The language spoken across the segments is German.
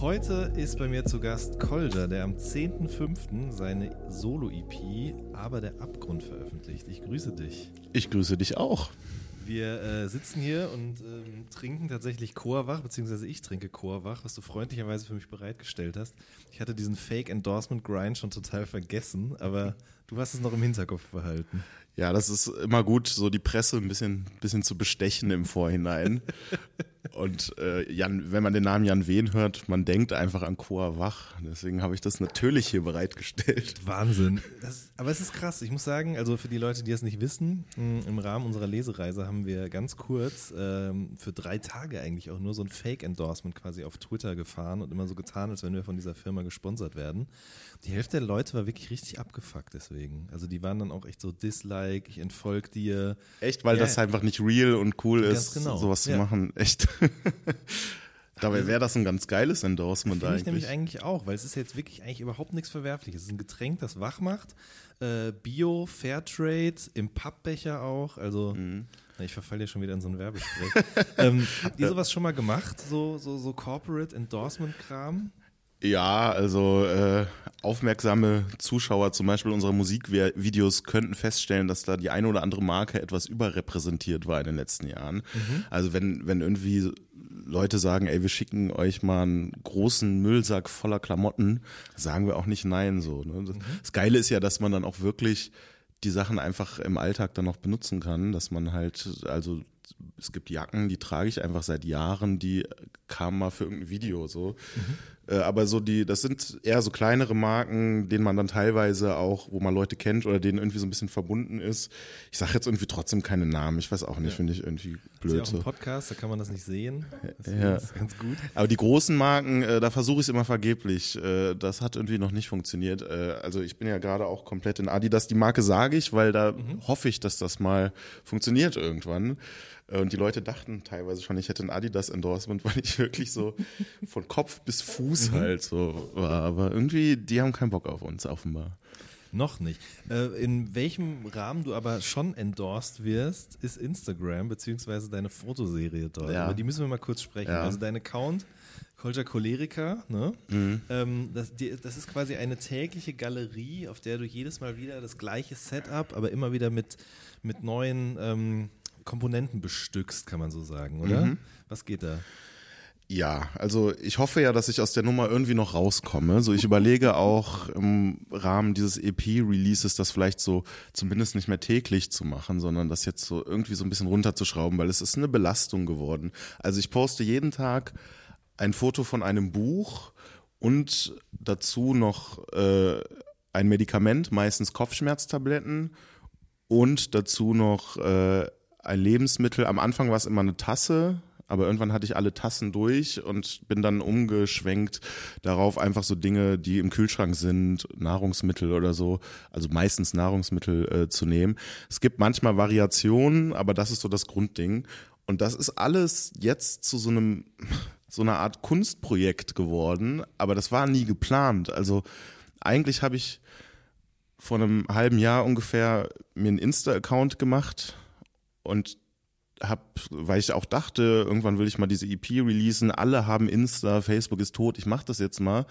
Heute ist bei mir zu Gast Kolja, der am 10.05. seine Solo-EP Aber der Abgrund veröffentlicht. Ich grüße dich. Ich grüße dich auch. Wir äh, sitzen hier und ähm, trinken tatsächlich Chorwach, beziehungsweise ich trinke Chorwach, was du freundlicherweise für mich bereitgestellt hast. Ich hatte diesen Fake-Endorsement-Grind schon total vergessen, aber du hast es noch im Hinterkopf behalten. Ja, das ist immer gut, so die Presse ein bisschen, bisschen zu bestechen im Vorhinein. Und äh, Jan, wenn man den Namen Jan Wehn hört, man denkt einfach an Chor Wach. Deswegen habe ich das natürlich hier bereitgestellt. Wahnsinn. Das, aber es ist krass. Ich muss sagen, also für die Leute, die es nicht wissen, mh, im Rahmen unserer Lesereise haben wir ganz kurz ähm, für drei Tage eigentlich auch nur so ein Fake-Endorsement quasi auf Twitter gefahren und immer so getan, als wenn wir von dieser Firma gesponsert werden. Die Hälfte der Leute war wirklich richtig abgefuckt deswegen. Also die waren dann auch echt so Dislike, ich entfolg dir. Echt, weil Ja, das einfach nicht real und cool ist, genau. sowas zu Ja. machen. Echt. Dabei wäre das ein ganz geiles Endorsement Finde ich eigentlich. nämlich eigentlich auch, weil es ist jetzt wirklich eigentlich überhaupt nichts Verwerfliches. Es ist ein Getränk, das wach macht. Äh, Bio, Fairtrade, im Pappbecher auch. Also, Mhm. na, ich verfalle ja schon wieder in so ein Werbespray. ähm, habt ihr sowas schon mal gemacht? So, so, so Corporate Endorsement-Kram? Ja, also äh, aufmerksame Zuschauer zum Beispiel unserer Musikvideos könnten feststellen, dass da die eine oder andere Marke etwas überrepräsentiert war in den letzten Jahren. Also wenn, wenn irgendwie Leute sagen, ey, wir schicken euch mal einen großen Müllsack voller Klamotten, sagen wir auch nicht nein so. Ne? Das, das Geile ist ja, dass man dann auch wirklich die Sachen einfach im Alltag dann noch benutzen kann, dass man halt, also es gibt Jacken, die trage ich einfach seit Jahren, die kamen mal für irgendein Video so. Äh, aber so die, das sind eher so kleinere Marken, denen man dann teilweise auch, wo man Leute kennt oder denen irgendwie so ein bisschen verbunden ist. Ich sage jetzt irgendwie trotzdem keine Namen, ich weiß auch nicht, finde ich irgendwie Ist ja blöd auch ein Podcast, da kann man das nicht sehen. Das Ja. ist ganz gut. Aber die großen Marken, äh, da versuche ich es immer vergeblich. Äh, das hat irgendwie noch nicht funktioniert. Äh, also ich bin ja gerade auch komplett in Adidas. Die Marke sage ich, weil da hoffe ich, dass das mal funktioniert irgendwann. Äh, und die Leute dachten teilweise schon, ich hätte ein Adidas-Endorsement, weil ich wirklich so von Kopf bis Fuß halt so war. Aber irgendwie, die haben keinen Bock auf uns, offenbar. Noch nicht. Äh, in welchem Rahmen du aber schon endorsed wirst, ist Instagram, beziehungsweise deine Fotoserie dort. Ja. Über die müssen wir mal kurz sprechen. Ja. Also dein Account, Kolja Cholerica, ne? Mhm. Ähm, das, das ist quasi eine tägliche Galerie, auf der du jedes Mal wieder das gleiche Setup, aber immer wieder mit, mit neuen ähm, Komponenten bestückst, kann man so sagen, oder? Mhm. Was geht da? Ja, also ich hoffe ja, dass ich aus der Nummer irgendwie noch rauskomme. So, ich überlege auch im Rahmen dieses EP-Releases das vielleicht so zumindest nicht mehr täglich zu machen, sondern das jetzt so irgendwie so ein bisschen runterzuschrauben, weil es ist eine Belastung geworden. Also ich poste jeden Tag ein Foto von einem Buch und dazu noch äh, ein Medikament, meistens Kopfschmerztabletten und dazu noch äh, ein Lebensmittel. Am Anfang war es immer eine Tasse, aber irgendwann hatte ich alle Tassen durch und bin dann umgeschwenkt darauf, einfach so Dinge, die im Kühlschrank sind, Nahrungsmittel oder so, also meistens Nahrungsmittel äh, zu nehmen. Es gibt manchmal Variationen, aber das ist so das Grundding. Und das ist alles jetzt zu so einem, so einer Art Kunstprojekt geworden, aber das war nie geplant. Also eigentlich habe ich vor einem halben Jahr ungefähr mir einen Insta-Account gemacht und hab, weil ich auch dachte, irgendwann will ich mal diese EP releasen, alle haben Insta, Facebook ist tot, ich mach das jetzt mal.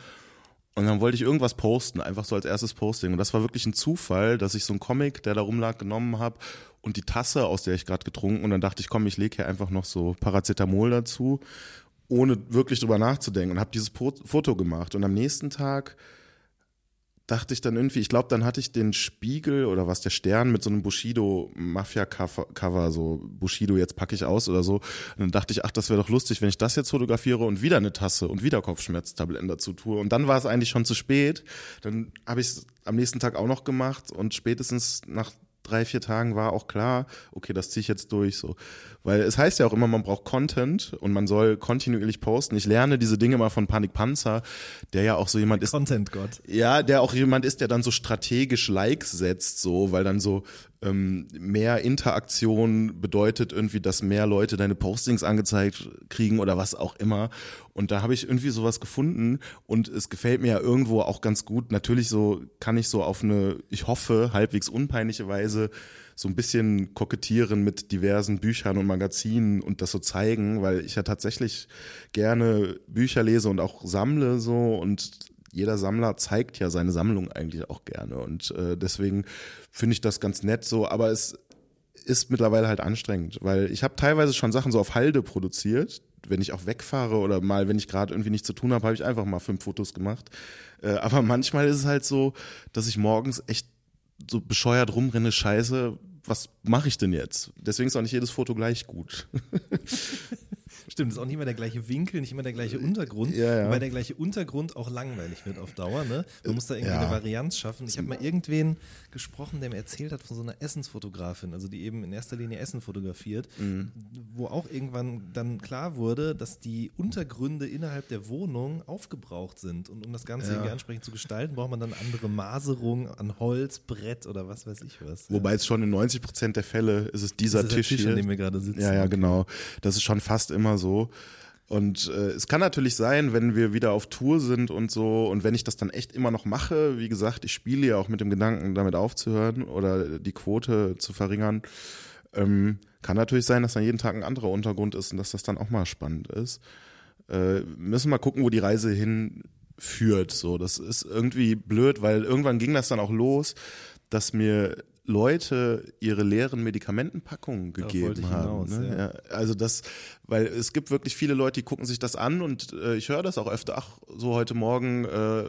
Und dann wollte ich irgendwas posten, einfach so als erstes Posting. Und das war wirklich ein Zufall, dass ich so einen Comic, der da rumlag, genommen habe und die Tasse, aus der ich gerade getrunken. Und dann dachte ich, komm, ich lege hier einfach noch so Paracetamol dazu, ohne wirklich drüber nachzudenken. Und habe dieses Foto gemacht. Und am nächsten Tag dachte ich dann irgendwie, ich glaube, dann hatte ich den Spiegel oder was, der Stern mit so einem Bushido-Mafia-Cover, so Bushido, jetzt packe ich aus oder so. Und dann dachte ich, ach, das wäre doch lustig, wenn ich das jetzt fotografiere und wieder eine Tasse und wieder Kopfschmerztabletten dazu tue. Und dann war es eigentlich schon zu spät. Dann habe ich es am nächsten Tag auch noch gemacht und spätestens nach drei, vier Tagen war auch klar, okay, das ziehe ich jetzt durch so. Weil es heißt ja auch immer, man braucht Content und man soll kontinuierlich posten. Ich lerne diese Dinge mal von Panik Panzer, der ja auch so jemand ist. Content-Gott. Ja, der auch jemand ist, der dann so strategisch Likes setzt, so, weil dann so ähm, mehr Interaktion bedeutet irgendwie, dass mehr Leute deine Postings angezeigt kriegen oder was auch immer. Und da habe ich irgendwie sowas gefunden und es gefällt mir ja irgendwo auch ganz gut. Natürlich so kann ich so auf eine, ich hoffe, halbwegs unpeinliche Weise so ein bisschen kokettieren mit diversen Büchern und Magazinen und das so zeigen, weil ich ja tatsächlich gerne Bücher lese und auch sammle so und jeder Sammler zeigt ja seine Sammlung eigentlich auch gerne und äh, deswegen finde ich das ganz nett so, aber es ist mittlerweile halt anstrengend, weil ich habe teilweise schon Sachen so auf Halde produziert, wenn ich auch wegfahre oder mal, wenn ich gerade irgendwie nichts zu tun habe, habe ich einfach mal fünf Fotos gemacht. Äh, aber manchmal ist es halt so, dass ich morgens echt so bescheuert rumrenne, scheiße, was mache ich denn jetzt? Deswegen ist auch nicht jedes Foto gleich gut. Stimmt, ist auch nicht immer der gleiche Winkel, nicht immer der gleiche Untergrund, Ja, ja. wobei der gleiche Untergrund auch langweilig wird auf Dauer. Ne? Man muss da irgendwie Ja. eine Varianz schaffen. Ich habe mal irgendwen gesprochen, der mir erzählt hat von so einer Essensfotografin, also die eben in erster Linie Essen fotografiert, Mhm. wo auch irgendwann dann klar wurde, dass die Untergründe innerhalb der Wohnung aufgebraucht sind. Und um das Ganze irgendwie ansprechend zu gestalten, braucht man dann andere Maserung an Holz, Brett oder was weiß ich was. Wobei es schon in 90 Prozent der Fälle ist es dieser ist Tisch, Tisch, hier. an dem wir gerade sitzen. Ja, ja, genau. Das ist schon fast immer so. Und äh, es kann natürlich sein, wenn wir wieder auf Tour sind und so und wenn ich das dann echt immer noch mache, wie gesagt, ich spiele ja auch mit dem Gedanken, damit aufzuhören oder die Quote zu verringern, ähm, kann natürlich sein, dass dann jeden Tag ein anderer Untergrund ist und dass das dann auch mal spannend ist. Äh, müssen mal gucken, wo die Reise hinführt. So, das ist irgendwie blöd, weil irgendwann ging das dann auch los, dass mir Leute ihre leeren Medikamentenpackungen gegeben haben. hinaus, ne? ja. Also das, weil es gibt wirklich viele Leute, die gucken sich das an und äh, ich höre das auch öfter. Ach, so heute Morgen äh,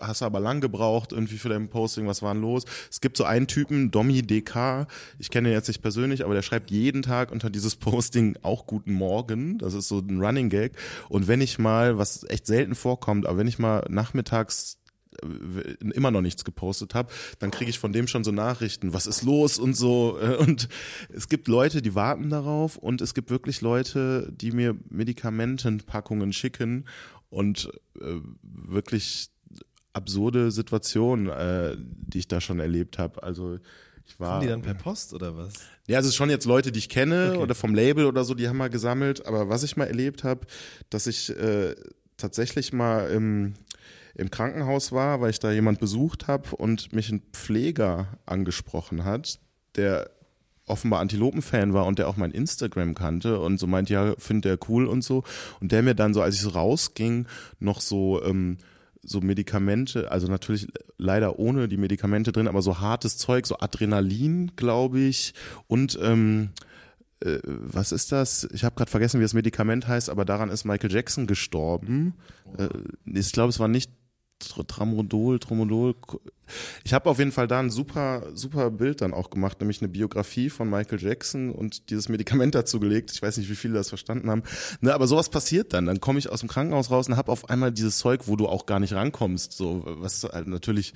hast du aber lang gebraucht irgendwie für dein Posting. Was war denn los? Es gibt so einen Typen, Domi DK. Ich kenne ihn jetzt nicht persönlich, aber der schreibt jeden Tag unter dieses Posting auch Guten Morgen. Das ist so ein Running Gag. Und wenn ich mal, was echt selten vorkommt, aber wenn ich mal nachmittags immer noch nichts gepostet habe, dann kriege ich von dem schon so Nachrichten, was ist los und so. äh, Und es gibt Leute, die warten darauf und es gibt wirklich Leute, die mir Medikamentenpackungen schicken und äh, wirklich absurde Situationen, äh, die ich da schon erlebt habe. Also ich war. Kommen die dann per Post oder was? Ja, also es ist schon jetzt Leute, die ich kenne Okay. oder vom Label oder so, die haben mal gesammelt. Aber was ich mal erlebt habe, dass ich äh, tatsächlich mal im, im Krankenhaus war, weil ich da jemand besucht habe und mich ein Pfleger angesprochen hat, der offenbar Antilopen-Fan war und der auch mein Instagram kannte und so meint, ja, findet er cool und so. Und der mir dann so, als ich so rausging, noch so, ähm, so Medikamente, also natürlich leider ohne die Medikamente drin, aber so hartes Zeug, so Adrenalin, glaube ich, und ähm, äh, was ist das? Ich habe gerade vergessen, wie das Medikament heißt, aber daran ist Michael Jackson gestorben. Äh, ich glaube, es war nicht Tr- Tramadol, Tramadol. Ich habe auf jeden Fall da ein super, super Bild dann auch gemacht, nämlich eine Biografie von Michael Jackson und dieses Medikament dazu gelegt. Ich weiß nicht, wie viele das verstanden haben. Ne, aber sowas passiert dann. Dann komme ich aus dem Krankenhaus raus und habe auf einmal dieses Zeug, wo du auch gar nicht rankommst. So, was halt natürlich,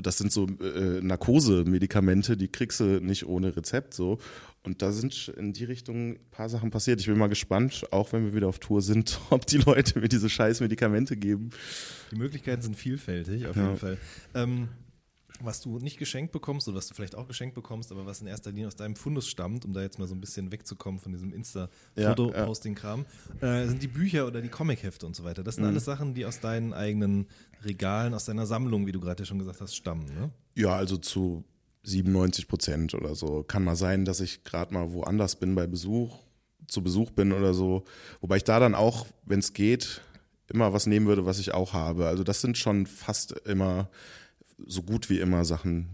das sind so äh, Narkose-Medikamente, die kriegst du nicht ohne Rezept so. Und da sind in die Richtung ein paar Sachen passiert. Ich bin mal gespannt, auch wenn wir wieder auf Tour sind, ob die Leute mir diese scheiß Medikamente geben. Die Möglichkeiten sind vielfältig, auf Ja. jeden Fall. Ähm, was du nicht geschenkt bekommst oder was du vielleicht auch geschenkt bekommst, aber was in erster Linie aus deinem Fundus stammt, um da jetzt mal so ein bisschen wegzukommen von diesem Insta-Foto-Posting-Kram, äh, sind die Bücher oder die Comichefte und so weiter. Mhm. Das sind alles Sachen, die aus deinen eigenen Regalen, aus deiner Sammlung, wie du gerade ja schon gesagt hast, stammen. Ne? Ja, also zu 97 Prozent oder so. Kann mal sein, dass ich gerade mal woanders bin bei Besuch, zu Besuch bin oder so. Wobei ich da dann auch, wenn es geht, immer was nehmen würde, was ich auch habe. Also das sind schon fast immer so gut wie immer Sachen,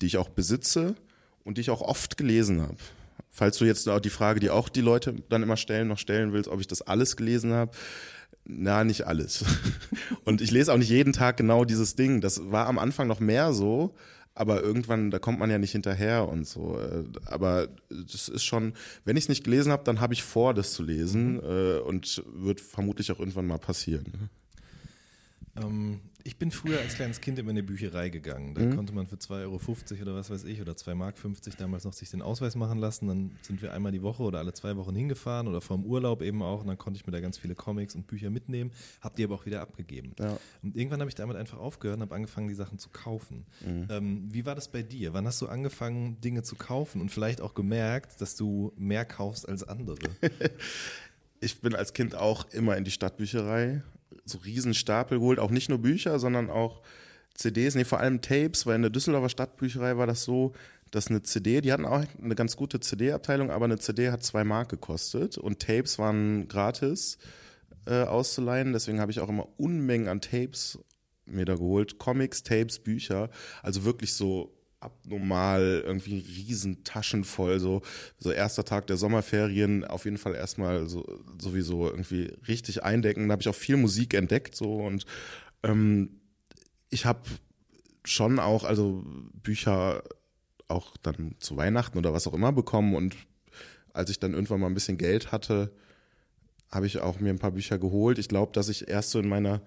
die ich auch besitze und die ich auch oft gelesen habe. Falls du jetzt auch die Frage, die auch die Leute dann immer stellen, noch stellen willst, ob ich das alles gelesen habe, na, nicht alles. Und ich lese auch nicht jeden Tag genau dieses Ding. Das war am Anfang noch mehr so, aber irgendwann, da kommt man ja nicht hinterher und so. Äh, Aber das ist schon, wenn ich es nicht gelesen habe, dann habe ich vor, das zu lesen äh, und wird vermutlich auch irgendwann mal passieren. Ähm, ich bin früher als kleines Kind immer in eine Bücherei gegangen. Da konnte man für 2,50 Euro oder was weiß ich oder 2,50 Mark damals noch sich den Ausweis machen lassen. Dann sind wir einmal die Woche oder alle zwei Wochen hingefahren oder vom Urlaub eben auch. Und dann konnte ich mir da ganz viele Comics und Bücher mitnehmen, habe die aber auch wieder abgegeben. Ja. Und irgendwann habe ich damit einfach aufgehört und habe angefangen, die Sachen zu kaufen. Ähm, wie war das bei dir? Wann hast du angefangen, Dinge zu kaufen und vielleicht auch gemerkt, dass du mehr kaufst als andere? Ich bin als Kind auch immer in die Stadtbücherei, so riesen Stapel geholt, auch nicht nur Bücher, sondern auch CDs, nee, vor allem Tapes, weil in der Düsseldorfer Stadtbücherei war das so, dass eine CD, die hatten auch eine ganz gute CD-Abteilung, aber eine CD hat zwei Mark gekostet. Und Tapes waren gratis äh, auszuleihen, deswegen habe ich auch immer Unmengen an Tapes mir da geholt, Comics, Tapes, Bücher, also wirklich so abnormal, irgendwie riesen Taschen voll, so, so erster Tag der Sommerferien, auf jeden Fall erstmal so, sowieso irgendwie richtig eindecken. Da habe ich auch viel Musik entdeckt, so und ähm, ich habe schon auch, also Bücher auch dann zu Weihnachten oder was auch immer bekommen und als ich dann irgendwann mal ein bisschen Geld hatte, habe ich auch mir ein paar Bücher geholt. Ich glaube, dass ich erst so in meiner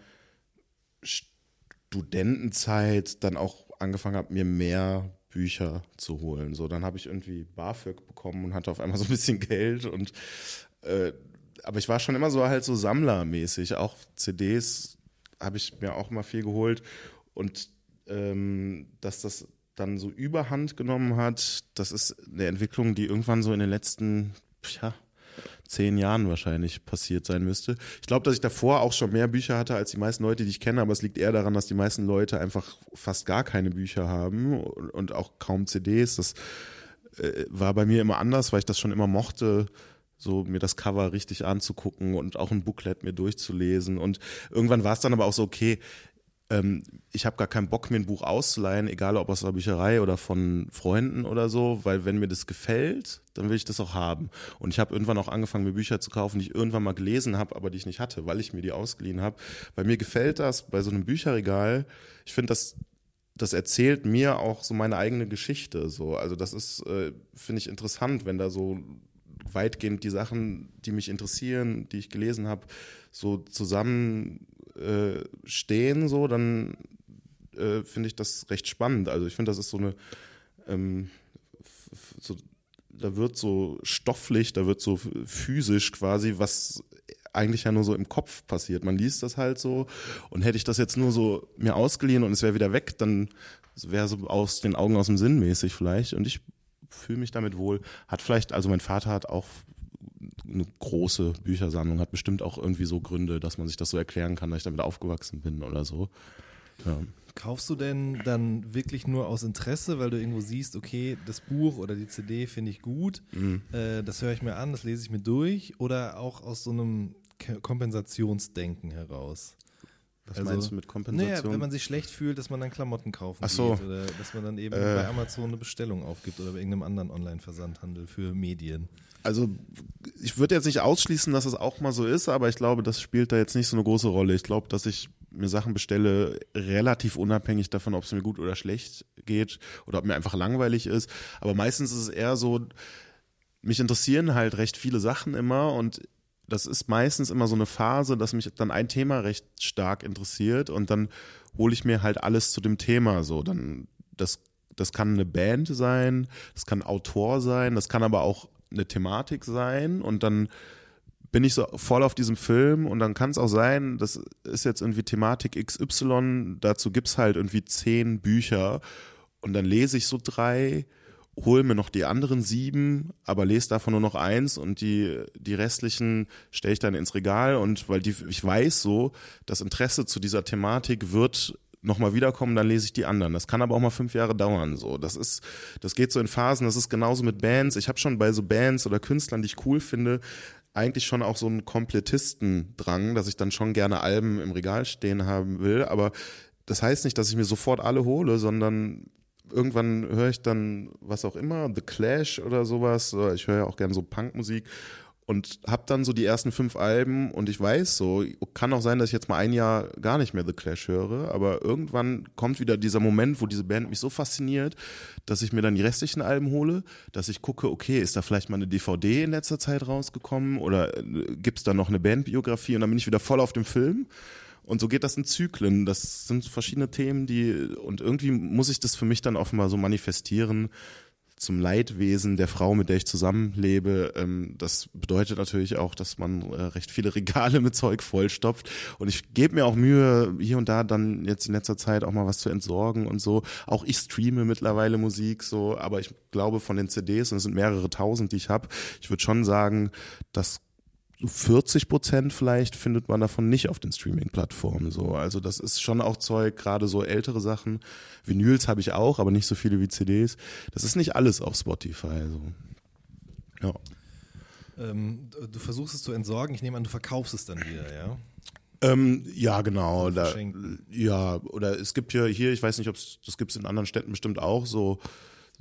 Studentenzeit dann auch angefangen habe, mir mehr Bücher zu holen. So, dann habe ich irgendwie BAföG bekommen und hatte auf einmal so ein bisschen Geld und äh, aber ich war schon immer so halt so sammlermäßig. Auch CDs habe ich mir auch mal viel geholt und ähm, dass das dann so Überhand genommen hat, das ist eine Entwicklung, die irgendwann so in den letzten, ja, zehn Jahren wahrscheinlich passiert sein müsste. Ich glaube, dass ich davor auch schon mehr Bücher hatte als die meisten Leute, die ich kenne, aber es liegt eher daran, dass die meisten Leute einfach fast gar keine Bücher haben und, auch kaum CDs. Das äh, war bei mir immer anders, weil ich das schon immer mochte, so mir das Cover richtig anzugucken und auch ein Booklet mir durchzulesen. Und irgendwann war es dann aber auch so, okay, ähm, ich habe gar keinen Bock, mir ein Buch auszuleihen, egal ob aus der Bücherei oder von Freunden oder so, weil wenn mir das gefällt, dann will ich das auch haben. Und ich habe irgendwann auch angefangen, mir Bücher zu kaufen, die ich irgendwann mal gelesen habe, aber die ich nicht hatte, weil ich mir die ausgeliehen habe. Bei mir gefällt das bei so einem Bücherregal. Ich finde das das erzählt mir auch so meine eigene Geschichte. So, also das ist, äh, finde ich interessant, wenn da so weitgehend die Sachen, die mich interessieren, die ich gelesen habe, so zusammen äh, stehen, so, dann äh, finde ich das recht spannend. Also ich finde, das ist so eine, ähm, so, da wird so stofflich, da wird so physisch quasi, was eigentlich ja nur so im Kopf passiert. Man liest das halt so und hätte ich das jetzt nur so mir ausgeliehen und es wäre wieder weg, dann wäre so aus den Augen aus dem Sinn mäßig vielleicht und ich fühle mich damit wohl. Hat vielleicht, also mein Vater hat auch eine große Büchersammlung, hat bestimmt auch irgendwie so Gründe, dass man sich das so erklären kann, dass ich damit aufgewachsen bin oder so. Ja. Kaufst du denn dann wirklich nur aus Interesse, weil du irgendwo siehst, okay, das Buch oder die CD finde ich gut, Mhm. äh, das höre ich mir an, das lese ich mir durch, oder auch aus so einem Ke- Kompensationsdenken heraus? Was Also, meinst du mit Naja, Kompensation? wenn man sich schlecht fühlt, dass man dann Klamotten kaufen Ach so. geht oder dass man dann eben Äh. bei Amazon eine Bestellung aufgibt oder bei irgendeinem anderen Online-Versandhandel für Medien. Also ich würde jetzt nicht ausschließen, dass es auch mal so ist, aber ich glaube, das spielt da jetzt nicht so eine große Rolle. Ich glaube, dass ich mir Sachen bestelle, relativ unabhängig davon, ob es mir gut oder schlecht geht oder ob mir einfach langweilig ist. Aber meistens ist es eher so, mich interessieren halt recht viele Sachen immer und das ist meistens immer so eine Phase, dass mich dann ein Thema recht stark interessiert und dann hole ich mir halt alles zu dem Thema so. Dann das das kann eine Band sein, das kann Autor sein, das kann aber auch eine Thematik sein und dann bin ich so voll auf diesem Film und dann kann es auch sein, das ist jetzt irgendwie Thematik XY, dazu gibt's halt irgendwie zehn Bücher und dann lese ich so drei, hole mir noch die anderen sieben, aber lese davon nur noch eins und die, die restlichen stelle ich dann ins Regal und weil die, ich weiß so, das Interesse zu dieser Thematik wird nochmal wiederkommen, dann lese ich die anderen. Das kann aber auch mal fünf Jahre dauern. So, das ist, das geht so in Phasen. Das ist genauso mit Bands. Ich habe schon bei so Bands oder Künstlern, die ich cool finde, eigentlich schon auch so einen Komplettistendrang, dass ich dann schon gerne Alben im Regal stehen haben will. Aber das heißt nicht, dass ich mir sofort alle hole, sondern irgendwann höre ich dann was auch immer, The Clash oder sowas. Ich höre ja auch gerne so Punkmusik und habe dann so die ersten fünf Alben und ich weiß so, kann auch sein, dass ich jetzt mal ein Jahr gar nicht mehr The Clash höre, aber irgendwann kommt wieder dieser Moment, wo diese Band mich so fasziniert, dass ich mir dann die restlichen Alben hole, dass ich gucke, okay, ist da vielleicht mal eine DVD in letzter Zeit rausgekommen oder äh, gibt's da noch eine Bandbiografie und dann bin ich wieder voll auf dem Film Und so geht das in Zyklen. Das sind verschiedene Themen, die, und irgendwie muss ich das für mich dann offenbar so manifestieren zum Leidwesen der Frau, mit der ich zusammenlebe. Ähm, das bedeutet natürlich auch, dass man äh, recht viele Regale mit Zeug vollstopft. Und ich gebe mir auch Mühe, hier und da dann jetzt in letzter Zeit auch mal was zu entsorgen und so. Auch ich streame mittlerweile Musik so, aber ich glaube von den CDs, und es sind mehrere tausend, die ich habe, ich würde schon sagen, dass 40 Prozent vielleicht findet man davon nicht auf den Streaming-Plattformen so. Also das ist schon auch Zeug, gerade so ältere Sachen. Vinyls habe ich auch, aber nicht so viele wie CDs. Das ist nicht alles auf Spotify. So. Ja. Ähm, du versuchst es zu entsorgen, ich nehme an, du verkaufst es dann wieder, ja? Ähm, ja, genau. Oder Da, ja, oder es gibt ja hier, ich weiß nicht, ob es das gibt es in anderen Städten bestimmt auch so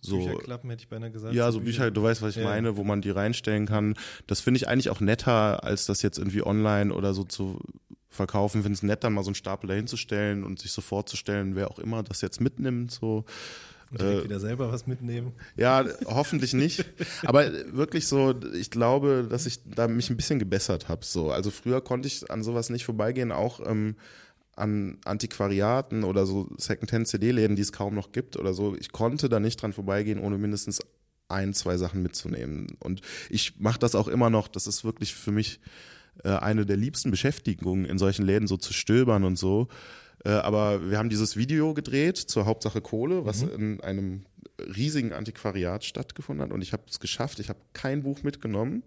so Bücherklappen hätte ich beinahe gesagt. Ja, so Bücher, du weißt, was ich Ja. meine, wo man die reinstellen kann. Das finde ich eigentlich auch netter, als das jetzt irgendwie online oder so zu verkaufen. Ich finde es nett, dann mal so einen Stapel dahinzustellen und sich so vorzustellen, wer auch immer das jetzt mitnimmt. So. Und direkt wieder selber was mitnehmen. Ja, hoffentlich nicht. Aber wirklich so, ich glaube, dass ich da mich ein bisschen gebessert habe. So. Also früher konnte ich an sowas nicht vorbeigehen, auch ähm, an Antiquariaten oder so Secondhand-CD-Läden, die es kaum noch gibt oder so. Ich konnte da nicht dran vorbeigehen, ohne mindestens ein, zwei Sachen mitzunehmen. Und ich mache das auch immer noch. Das ist wirklich für mich äh, eine der liebsten Beschäftigungen, in solchen Läden so zu stöbern und so. Äh, aber wir haben dieses Video gedreht zur Hauptsache Kohle, was in einem riesigen Antiquariat stattgefunden hat. Und ich habe es geschafft. Ich habe kein Buch mitgenommen.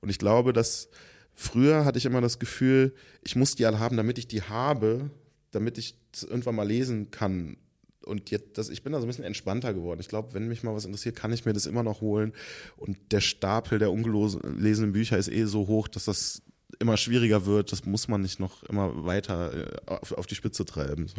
Und ich glaube, dass früher hatte ich immer das Gefühl, ich muss die alle haben, damit ich die habe, damit ich irgendwann mal lesen kann. Und jetzt, das, ich bin da so ein bisschen entspannter geworden. Ich glaube, wenn mich mal was interessiert, kann ich mir das immer noch holen. Und der Stapel der ungelesenen Bücher ist eh so hoch, dass das immer schwieriger wird. Das muss man nicht noch immer weiter äh, auf, auf die Spitze treiben. So.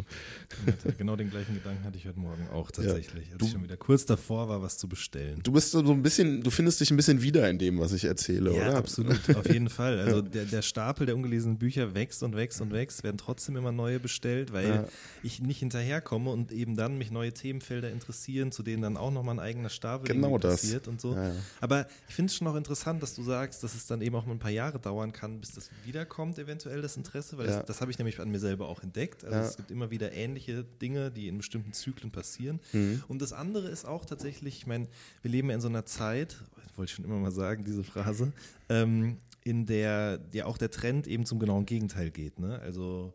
genau den gleichen Gedanken hatte ich heute Morgen auch tatsächlich. Als Du- ich schon wieder kurz davor war, was zu bestellen. Du bist so ein bisschen, du findest dich ein bisschen wieder in dem, was ich erzähle, Ja, oder? absolut, auf jeden Fall. Also der, der Stapel der ungelesenen Bücher wächst und wächst und wächst, werden trotzdem immer neue bestellt, weil Ja. ich nicht hinterherkomme und eben dann mich neue Themenfelder interessieren, zu denen dann auch nochmal ein eigener Stapel Genau passiert und so. Ja, ja. Aber ich finde es schon auch interessant, dass du sagst, dass es dann eben auch mal ein paar Jahre dauern kann, bis das wiederkommt, eventuell das Interesse, weil Ja. das, das habe ich nämlich an mir selber auch entdeckt. Also Ja. es gibt immer wieder ähnliche Dinge, die in bestimmten Zyklen passieren. Mhm. Und das andere ist auch tatsächlich, ich meine, wir leben ja in so einer Zeit, wollte ich schon immer mal sagen, diese Phrase, ähm, in der ja auch der Trend eben zum genauen Gegenteil geht. Ne? Also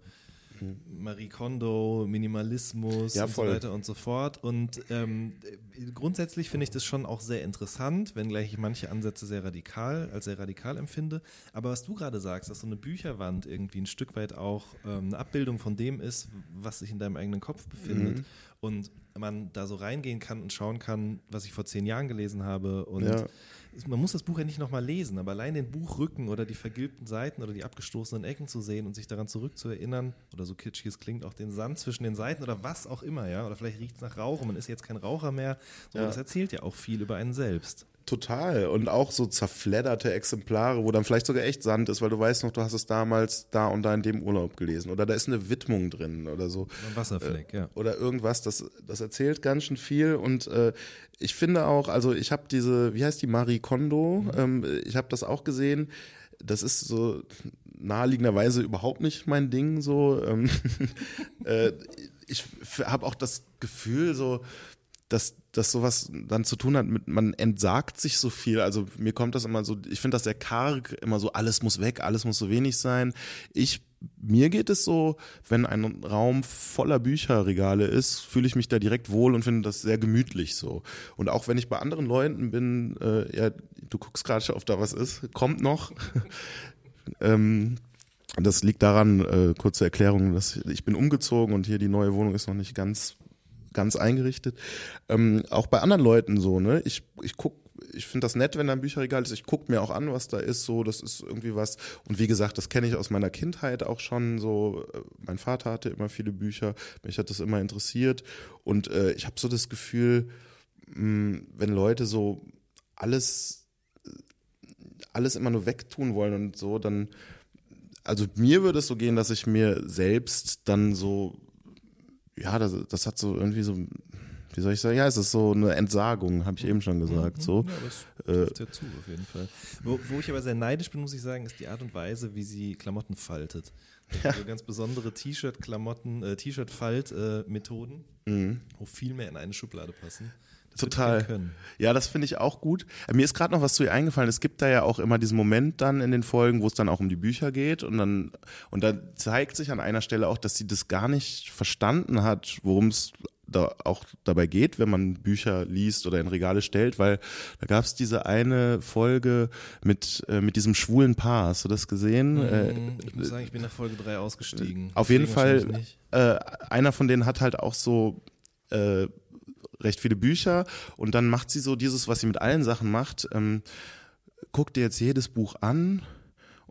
Marie Kondo, Minimalismus Ja, und so weiter und so fort. Und ähm, äh, grundsätzlich finde ich das schon auch sehr interessant, wenngleich ich manche Ansätze sehr radikal, als sehr radikal empfinde. Aber was du gerade sagst, dass so eine Bücherwand irgendwie ein Stück weit auch ähm, eine Abbildung von dem ist, was sich in deinem eigenen Kopf befindet. Mhm. Und man da so reingehen kann und schauen kann, was ich vor zehn Jahren gelesen habe. Und Ja. Man muss das Buch ja nicht nochmal lesen, aber allein den Buchrücken oder die vergilbten Seiten oder die abgestoßenen Ecken zu sehen und sich daran zurückzuerinnern, oder so kitschig es klingt, auch den Sand zwischen den Seiten oder was auch immer, ja, oder vielleicht riecht es nach Rauch und man ist jetzt kein Raucher mehr. So, Ja. Das erzählt ja auch viel über einen selbst. Total. Und auch so zerfledderte Exemplare, wo dann vielleicht sogar echt Sand ist, weil du weißt noch, du hast es damals da und da in dem Urlaub gelesen. Oder da ist eine Widmung drin oder so. Ein Wasserfleck, ja. Oder irgendwas, das, das erzählt ganz schön viel. Und äh, ich finde auch, also ich habe diese, wie heißt die, Marie Kondo, ähm, ich habe das auch gesehen. Das ist so naheliegenderweise überhaupt nicht mein Ding. So, ähm, äh, ich habe auch das Gefühl, so, dass dass sowas dann zu tun hat mit, man entsagt sich so viel. Also mir kommt das immer so, ich finde das sehr karg, immer so, alles muss weg, alles muss so wenig sein. Ich, mir geht es so, wenn ein Raum voller Bücherregale ist, fühle ich mich da direkt wohl und finde das sehr gemütlich so. Und auch wenn ich bei anderen Leuten bin, äh, ja, du guckst gerade, ob da was ist, kommt noch. ähm, das liegt daran, äh, kurze Erklärung, dass ich bin umgezogen und hier die neue Wohnung ist noch nicht ganz ganz eingerichtet. Ähm, auch bei anderen Leuten so, ne? Ich, ich guck, ich finde das nett, wenn da ein Bücherregal ist. Ich gucke mir auch an, was da ist. So, das ist irgendwie was. Und wie gesagt, das kenne ich aus meiner Kindheit auch schon. So, äh, mein Vater hatte immer viele Bücher. Mich hat das immer interessiert. Und äh, ich habe so das Gefühl, mh, wenn Leute so alles, alles immer nur wegtun wollen und so, dann, also mir würde es so gehen, dass ich mir selbst dann so ja, das, das hat so irgendwie so, wie soll ich sagen, ja, es ist so eine Entsagung, habe ich eben schon gesagt. So. Ja, das trifft ja zu, auf jeden Fall. Wo, wo ich aber sehr neidisch bin, muss ich sagen, ist die Art und Weise, wie sie Klamotten faltet. So ganz besondere T-Shirt-Klamotten, äh, T-Shirt-Falt-Methoden, wo viel mehr in eine Schublade passen. Total. Ja, das finde ich auch gut. Äh, Mir ist gerade noch was zu ihr eingefallen. Es gibt da ja auch immer diesen Moment dann in den Folgen, wo es dann auch um die Bücher geht und dann und da zeigt sich an einer Stelle auch, dass sie das gar nicht verstanden hat, worum es da auch dabei geht, wenn man Bücher liest oder in Regale stellt, weil da gab es diese eine Folge mit äh, mit diesem schwulen Paar. Hast du das gesehen? Äh, Mm, Ich muss sagen, ich bin nach Folge 3 ausgestiegen. auf jeden Fall, äh, einer von denen hat halt auch so äh, recht viele Bücher und dann macht sie so dieses, was sie mit allen Sachen macht. Ähm, guck dir jetzt jedes Buch an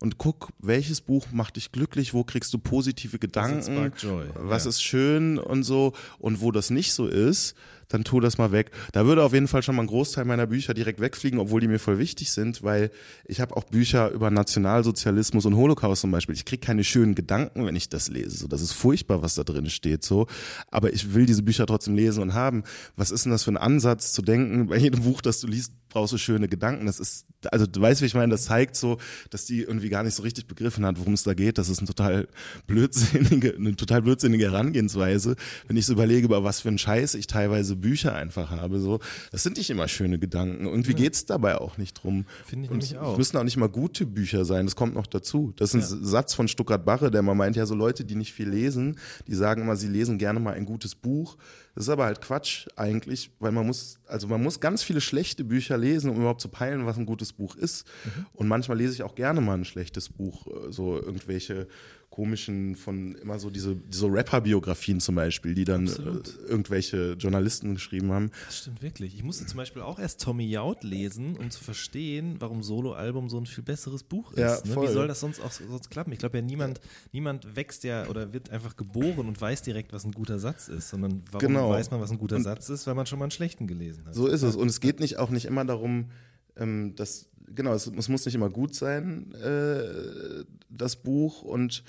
und guck, welches Buch macht dich glücklich, wo kriegst du positive Gedanken, was ja. ist schön und so und wo das nicht so ist, dann tu das mal weg. Da würde auf jeden Fall schon mal ein Großteil meiner Bücher direkt wegfliegen, obwohl die mir voll wichtig sind, weil ich habe auch Bücher über Nationalsozialismus und Holocaust zum Beispiel. Ich kriege keine schönen Gedanken, wenn ich das lese. So, das ist furchtbar, was da drin steht. So, aber ich will diese Bücher trotzdem lesen und haben. Was ist denn das für ein Ansatz zu denken? Bei jedem Buch, das du liest, brauchst du schöne Gedanken. Das ist, also du weißt, wie ich meine. Das zeigt so, dass die irgendwie gar nicht so richtig begriffen hat, worum es da geht. Das ist eine total blödsinnige, eine total blödsinnige Herangehensweise, wenn ich so überlege, über was für einen Scheiß ich teilweise Bücher einfach habe. So, das sind nicht immer schöne Gedanken. Irgendwie geht's dabei auch nicht drum. Finde ich Und nämlich auch. Es müssen auch nicht mal gute Bücher sein. Das kommt noch dazu. Das ist ein Satz von Stuttgart Barre, der mal meint, ja, so Leute, die nicht viel lesen, die sagen immer, sie lesen gerne mal ein gutes Buch. Das ist aber halt Quatsch eigentlich, weil man muss, also man muss ganz viele schlechte Bücher lesen, um überhaupt zu peilen, was ein gutes Buch ist. Und manchmal lese ich auch gerne mal ein schlechtes Buch, äh, so irgendwelche komischen von immer so diese so Rapper-Biografien zum Beispiel, die dann äh, Absolut. irgendwelche Journalisten geschrieben haben. Das stimmt wirklich. Ich musste zum Beispiel auch erst Tommy Jaud lesen, um zu verstehen, warum Solo-Album so ein viel besseres Buch ist. Ja, ne? Wie soll das sonst auch sonst klappen? Ich glaube ja, niemand, niemand wächst ja oder wird einfach geboren und weiß direkt, was ein guter Satz ist, sondern warum Genau. weiß man, was ein guter Satz ist, weil man schon mal einen schlechten gelesen hat. So ist es. Und es geht nicht auch nicht immer darum, ähm, dass, genau, es, es muss nicht immer gut sein, äh, das Buch. Und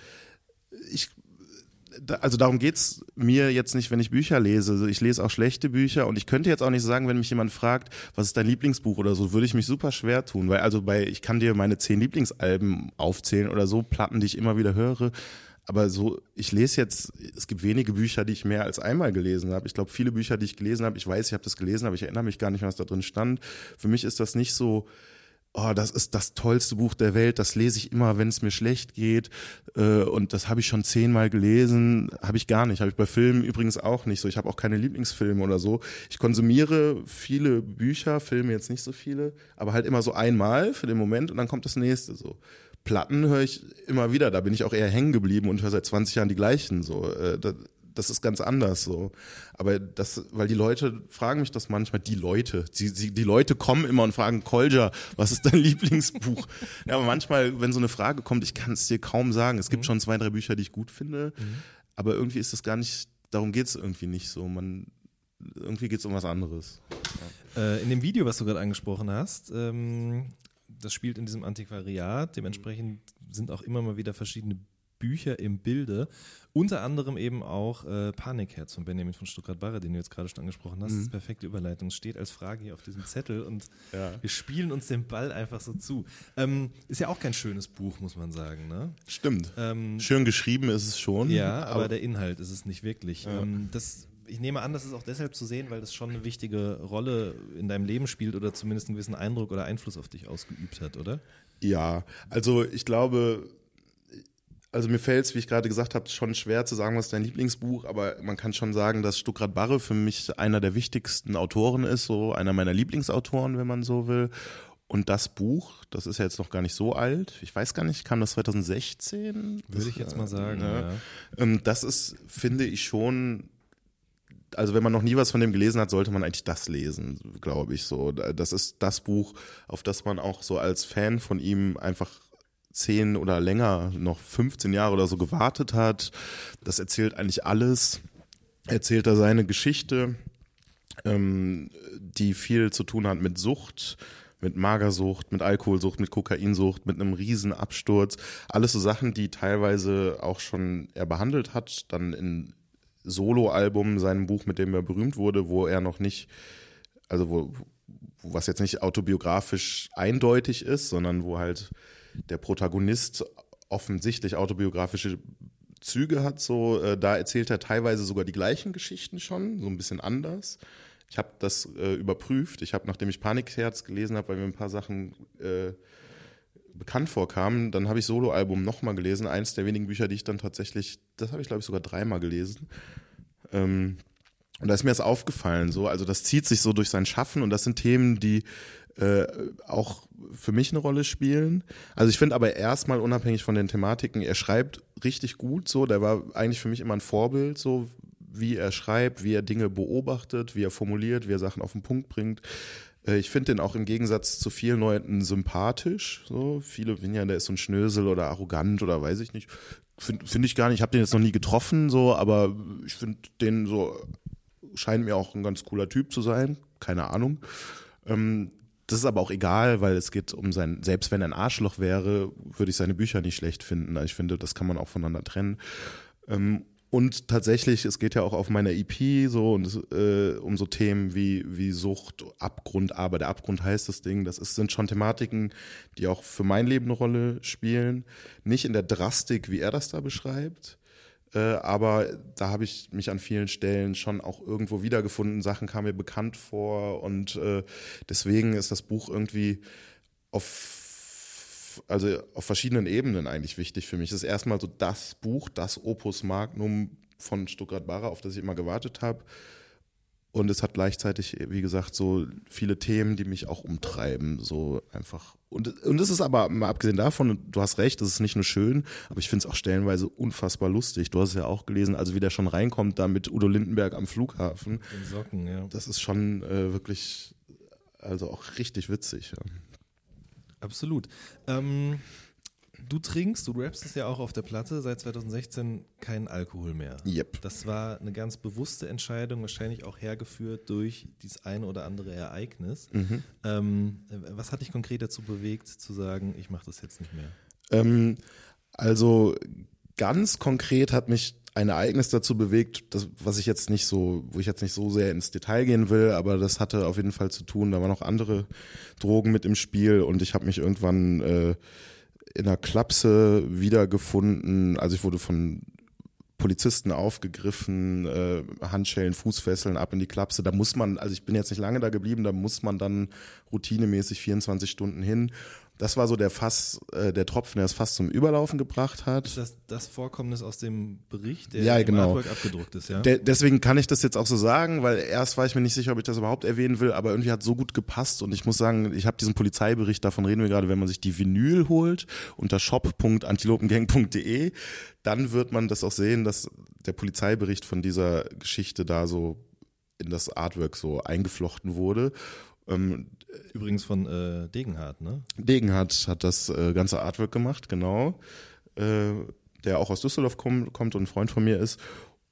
ich, da, also darum geht's mir jetzt nicht, wenn ich Bücher lese. Also ich lese auch schlechte Bücher und ich könnte jetzt auch nicht sagen, wenn mich jemand fragt, was ist dein Lieblingsbuch oder so, würde ich mich super schwer tun. Weil also bei, ich kann dir meine zehn Lieblingsalben aufzählen oder so, Platten, die ich immer wieder höre. Aber so, ich lese jetzt, es gibt wenige Bücher, die ich mehr als einmal gelesen habe. Ich glaube, viele Bücher, die ich gelesen habe, ich weiß, ich habe das gelesen, aber ich erinnere mich gar nicht mehr, was da drin stand. Für mich ist das nicht so, oh, das ist das tollste Buch der Welt, das lese ich immer, wenn es mir schlecht geht. Äh, und das habe ich schon zehnmal gelesen, habe ich gar nicht. Habe ich bei Filmen übrigens auch nicht so. Ich habe auch keine Lieblingsfilme oder so. Ich konsumiere viele Bücher, Filme jetzt nicht so viele, aber halt immer so einmal für den Moment und dann kommt das nächste so. Platten höre ich immer wieder, da bin ich auch eher hängen geblieben und höre seit 20 Jahren die gleichen so. Äh, da, das ist ganz anders so. Aber das, weil die Leute fragen mich das manchmal, die Leute, sie, sie, die Leute kommen immer und fragen, Kolja, was ist dein Lieblingsbuch? ja, aber manchmal, wenn so eine Frage kommt, ich kann es dir kaum sagen. Es gibt schon zwei, drei Bücher, die ich gut finde, aber irgendwie ist das gar nicht, darum geht es irgendwie nicht so. Man, irgendwie geht es um was anderes. Äh, in dem Video, was du gerade angesprochen hast, ähm, das spielt in diesem Antiquariat. Dementsprechend sind auch immer mal wieder verschiedene Bücher im Bilde. Unter anderem eben auch äh, Panikherz von Benjamin von Stuttgart-Barre, den du jetzt gerade schon angesprochen hast. Das ist perfekte Überleitung. Steht als Frage hier auf diesem Zettel und Ja. wir spielen uns den Ball einfach so zu. Ähm, ist ja auch kein schönes Buch, muss man sagen. Ne? Stimmt. Ähm, Schön geschrieben ist es schon. ja, aber der Inhalt ist es nicht wirklich. Ähm, das, ich nehme an, das ist auch deshalb zu sehen, weil das schon eine wichtige Rolle in deinem Leben spielt oder zumindest einen gewissen Eindruck oder Einfluss auf dich ausgeübt hat, oder? Ja, also ich glaube, also mir fällt es, wie ich gerade gesagt habe, schon schwer zu sagen, was ist dein Lieblingsbuch, aber man kann schon sagen, dass Stuckrad Barre für mich einer der wichtigsten Autoren ist, so einer meiner Lieblingsautoren, wenn man so will. Und das Buch, das ist ja jetzt noch gar nicht so alt. Ich weiß gar nicht, kam das 2016? Würde ich jetzt mal sagen. Ja. Ja. Ähm, das ist, finde ich schon, also wenn man noch nie was von dem gelesen hat, sollte man eigentlich das lesen, glaube ich so. Das ist das Buch, auf das man auch so als Fan von ihm einfach zehn oder länger, noch 15 Jahre oder so gewartet hat. Das erzählt eigentlich alles. Erzählt er seine Geschichte, ähm, die viel zu tun hat mit Sucht, mit Magersucht, mit Alkoholsucht, mit Kokainsucht, mit einem riesen Absturz. Alles so Sachen, die teilweise auch schon er behandelt hat, dann in Soloalbum, seinem Buch, mit dem er berühmt wurde, wo er noch nicht, also wo was jetzt nicht autobiografisch eindeutig ist, sondern wo halt der Protagonist offensichtlich autobiografische Züge hat. So, äh, da erzählt er teilweise sogar die gleichen Geschichten schon, so ein bisschen anders. Ich habe das äh, überprüft. Ich habe, nachdem ich Panikherz gelesen habe, weil mir ein paar Sachen äh, bekannt vorkamen, dann habe ich Soloalbum nochmal gelesen. Eins der wenigen Bücher, die ich dann tatsächlich, das habe ich glaube ich sogar dreimal gelesen. Ähm, und da ist mir das aufgefallen, so, also das zieht sich so durch sein Schaffen und das sind Themen, die äh, auch für mich eine Rolle spielen. Also ich finde aber erstmal unabhängig von den Thematiken, er schreibt richtig gut, so, der war eigentlich für mich immer ein Vorbild, so wie er schreibt, wie er Dinge beobachtet, wie er formuliert, wie er Sachen auf den Punkt bringt. Äh, ich finde den auch im Gegensatz zu vielen Leuten sympathisch. So viele finden ja, der ist so ein Schnösel oder arrogant oder weiß ich nicht. Finde find ich gar nicht. Ich habe den jetzt noch nie getroffen, so, aber ich finde den so scheint mir auch ein ganz cooler Typ zu sein. Keine Ahnung. Ähm, das ist aber auch egal, weil es geht um sein, selbst wenn er ein Arschloch wäre, würde ich seine Bücher nicht schlecht finden. Ich finde, das kann man auch voneinander trennen. Ähm, und tatsächlich, es geht ja auch auf meiner EP so und äh, um so Themen wie, wie Sucht, Abgrund, aber der Abgrund heißt das Ding. Das ist, sind schon Thematiken, die auch für mein Leben eine Rolle spielen. Nicht in der Drastik, wie er das da beschreibt, aber da habe ich mich an vielen Stellen schon auch irgendwo wiedergefunden. Sachen kamen mir bekannt vor und äh, deswegen ist das Buch irgendwie auf, also auf verschiedenen Ebenen eigentlich wichtig für mich. Es ist erstmal so das Buch, das Opus Magnum von Stuttgart-Barre, auf das ich immer gewartet habe. Und es hat gleichzeitig, wie gesagt, so viele Themen, die mich auch umtreiben, so einfach. Und, und es ist aber, mal abgesehen davon, du hast recht, es ist nicht nur schön, aber ich finde es auch stellenweise unfassbar lustig. Du hast es ja auch gelesen, also wie der schon reinkommt, da mit Udo Lindenberg am Flughafen. Den Socken, ja. Das ist schon äh, wirklich, also auch richtig witzig. Ja. Absolut. Ähm, du trinkst, du rappst es ja auch auf der Platte, seit 2016 keinen Alkohol mehr. Yep. Das war eine ganz bewusste Entscheidung, wahrscheinlich auch hergeführt durch dieses eine oder andere Ereignis. Mhm. Ähm, was hat dich konkret dazu bewegt, zu sagen, ich mache das jetzt nicht mehr? Ähm, also ganz konkret hat mich ein Ereignis dazu bewegt, das, was ich jetzt nicht so, wo ich jetzt nicht so sehr ins Detail gehen will, aber das hatte auf jeden Fall zu tun. Da waren noch andere Drogen mit im Spiel und ich habe mich irgendwann äh, in einer Klapse wiedergefunden. Also ich wurde von Polizisten aufgegriffen, äh, Handschellen, Fußfesseln ab in die Klapse. Da muss man, also ich bin jetzt nicht lange da geblieben, da muss man dann routinemäßig 24 Stunden hin. Das war so der Fass, äh, der Tropfen, der es fast zum Überlaufen gebracht hat. Ist das das Vorkommnis aus dem Bericht, der Ja, genau. Artwork abgedruckt ist, ja? De deswegen kann ich das jetzt auch so sagen, weil erst war ich mir nicht sicher, ob ich das überhaupt erwähnen will, aber irgendwie hat so gut gepasst und ich muss sagen, ich habe diesen Polizeibericht, davon reden wir gerade, wenn man sich die Vinyl holt unter shop.antilopengang.de, dann wird man das auch sehen, dass der Polizeibericht von dieser Geschichte da so in das Artwork so eingeflochten wurde. Ähm, Übrigens von äh, Degenhardt, ne? Degenhardt hat das äh, ganze Artwork gemacht, genau. Äh, der auch aus Düsseldorf komm, kommt und ein Freund von mir ist.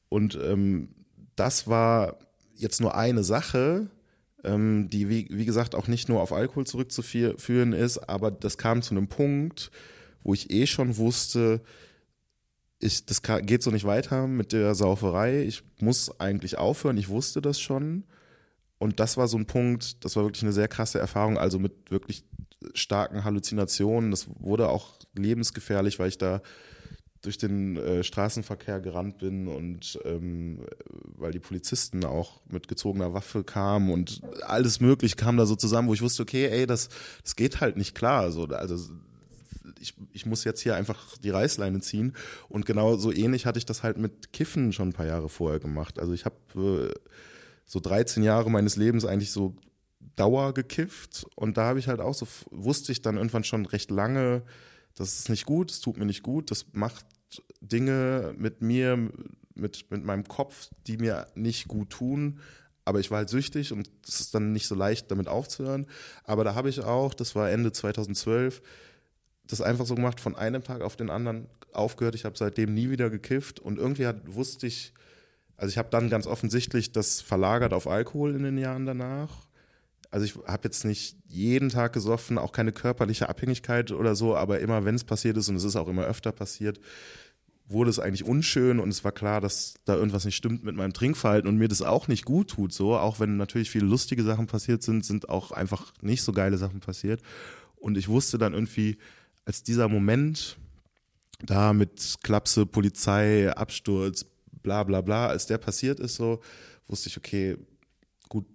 Und ähm, das war jetzt nur eine Sache, ähm, die wie, wie gesagt auch nicht nur auf Alkohol zurückzuführen ist, aber das kam zu einem Punkt, wo ich eh schon wusste, ich, das geht so nicht weiter mit der Sauferei. Ich muss eigentlich aufhören. Ich wusste das schon. Und das war so ein Punkt, das war wirklich eine sehr krasse Erfahrung, also mit wirklich starken Halluzinationen. Das wurde auch lebensgefährlich, weil ich da durch den äh, Straßenverkehr gerannt bin und ähm, weil die Polizisten auch mit gezogener Waffe kamen und alles möglich kam da so zusammen, wo ich wusste, okay, ey, das, das geht halt nicht klar. So, also ich, ich muss jetzt hier einfach die Reißleine ziehen. Und genau so ähnlich hatte ich das halt mit Kiffen schon ein paar Jahre vorher gemacht. Also ich habe äh, so 13 Jahre meines Lebens eigentlich so Dauer gekifft und da habe ich halt auch so, wusste ich dann irgendwann schon recht lange, das ist nicht gut, es tut mir nicht gut, das macht Dinge mit mir, mit, mit meinem Kopf, die mir nicht gut tun. Aber ich war halt süchtig und es ist dann nicht so leicht, damit aufzuhören. Aber da habe ich auch, das war Ende 2012, das einfach so gemacht, von einem Tag auf den anderen aufgehört. Ich habe seitdem nie wieder gekifft und irgendwie hat, wusste ich, also ich habe dann ganz offensichtlich das verlagert auf Alkohol in den Jahren danach. Also ich habe jetzt nicht jeden Tag gesoffen, auch keine körperliche Abhängigkeit oder so, aber immer wenn es passiert ist und es ist auch immer öfter passiert, wurde es eigentlich unschön und es war klar, dass da irgendwas nicht stimmt mit meinem Trinkverhalten und mir das auch nicht gut tut, so, auch wenn natürlich viele lustige Sachen passiert sind, sind auch einfach nicht so geile Sachen passiert und ich wusste dann irgendwie, als dieser Moment da mit Klapse, Polizei, Absturz, bla bla bla, als der passiert ist, so, wusste ich, okay, gut,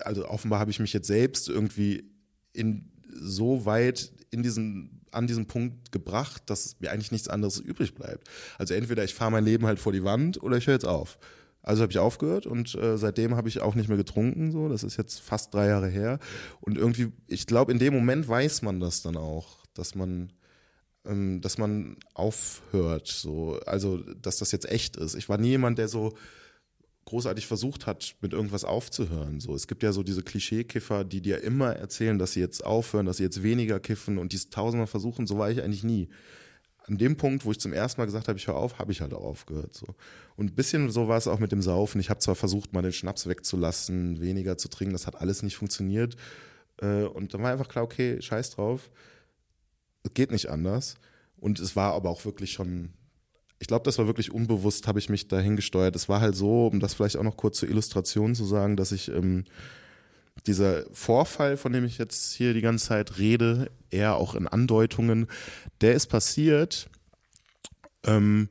also offenbar habe ich mich jetzt selbst irgendwie in so weit in diesen an diesen Punkt gebracht, dass mir eigentlich nichts anderes übrig bleibt. Also entweder ich fahre mein Leben halt vor die Wand oder ich höre jetzt auf. Also habe ich aufgehört und äh, seitdem habe ich auch nicht mehr getrunken. So, das ist jetzt fast drei Jahre her. Und irgendwie, ich glaube, in dem Moment weiß man das dann auch, dass man, dass man aufhört. So, also dass das jetzt echt ist. Ich war nie jemand, der so großartig versucht hat, mit irgendwas aufzuhören. So, es gibt ja so diese Klischeekiffer, die dir immer erzählen, dass sie jetzt aufhören, dass sie jetzt weniger kiffen und dies tausendmal versuchen. So war ich eigentlich nie. An dem Punkt, wo ich zum ersten Mal gesagt habe, ich höre auf, habe ich halt auch aufgehört. So. Und ein bisschen so war es auch mit dem Saufen. Ich habe zwar versucht, mal den Schnaps wegzulassen, weniger zu trinken, das hat alles nicht funktioniert. Äh, und dann war einfach klar, okay, scheiß drauf. Es geht nicht anders. Und es war aber auch wirklich schon ich glaube, das war wirklich unbewusst, habe ich mich dahin gesteuert. Es war halt so, um das vielleicht auch noch kurz zur Illustration zu sagen, dass ich ähm, dieser Vorfall, von dem ich jetzt hier die ganze Zeit rede, eher auch in Andeutungen, der ist passiert. Ähm,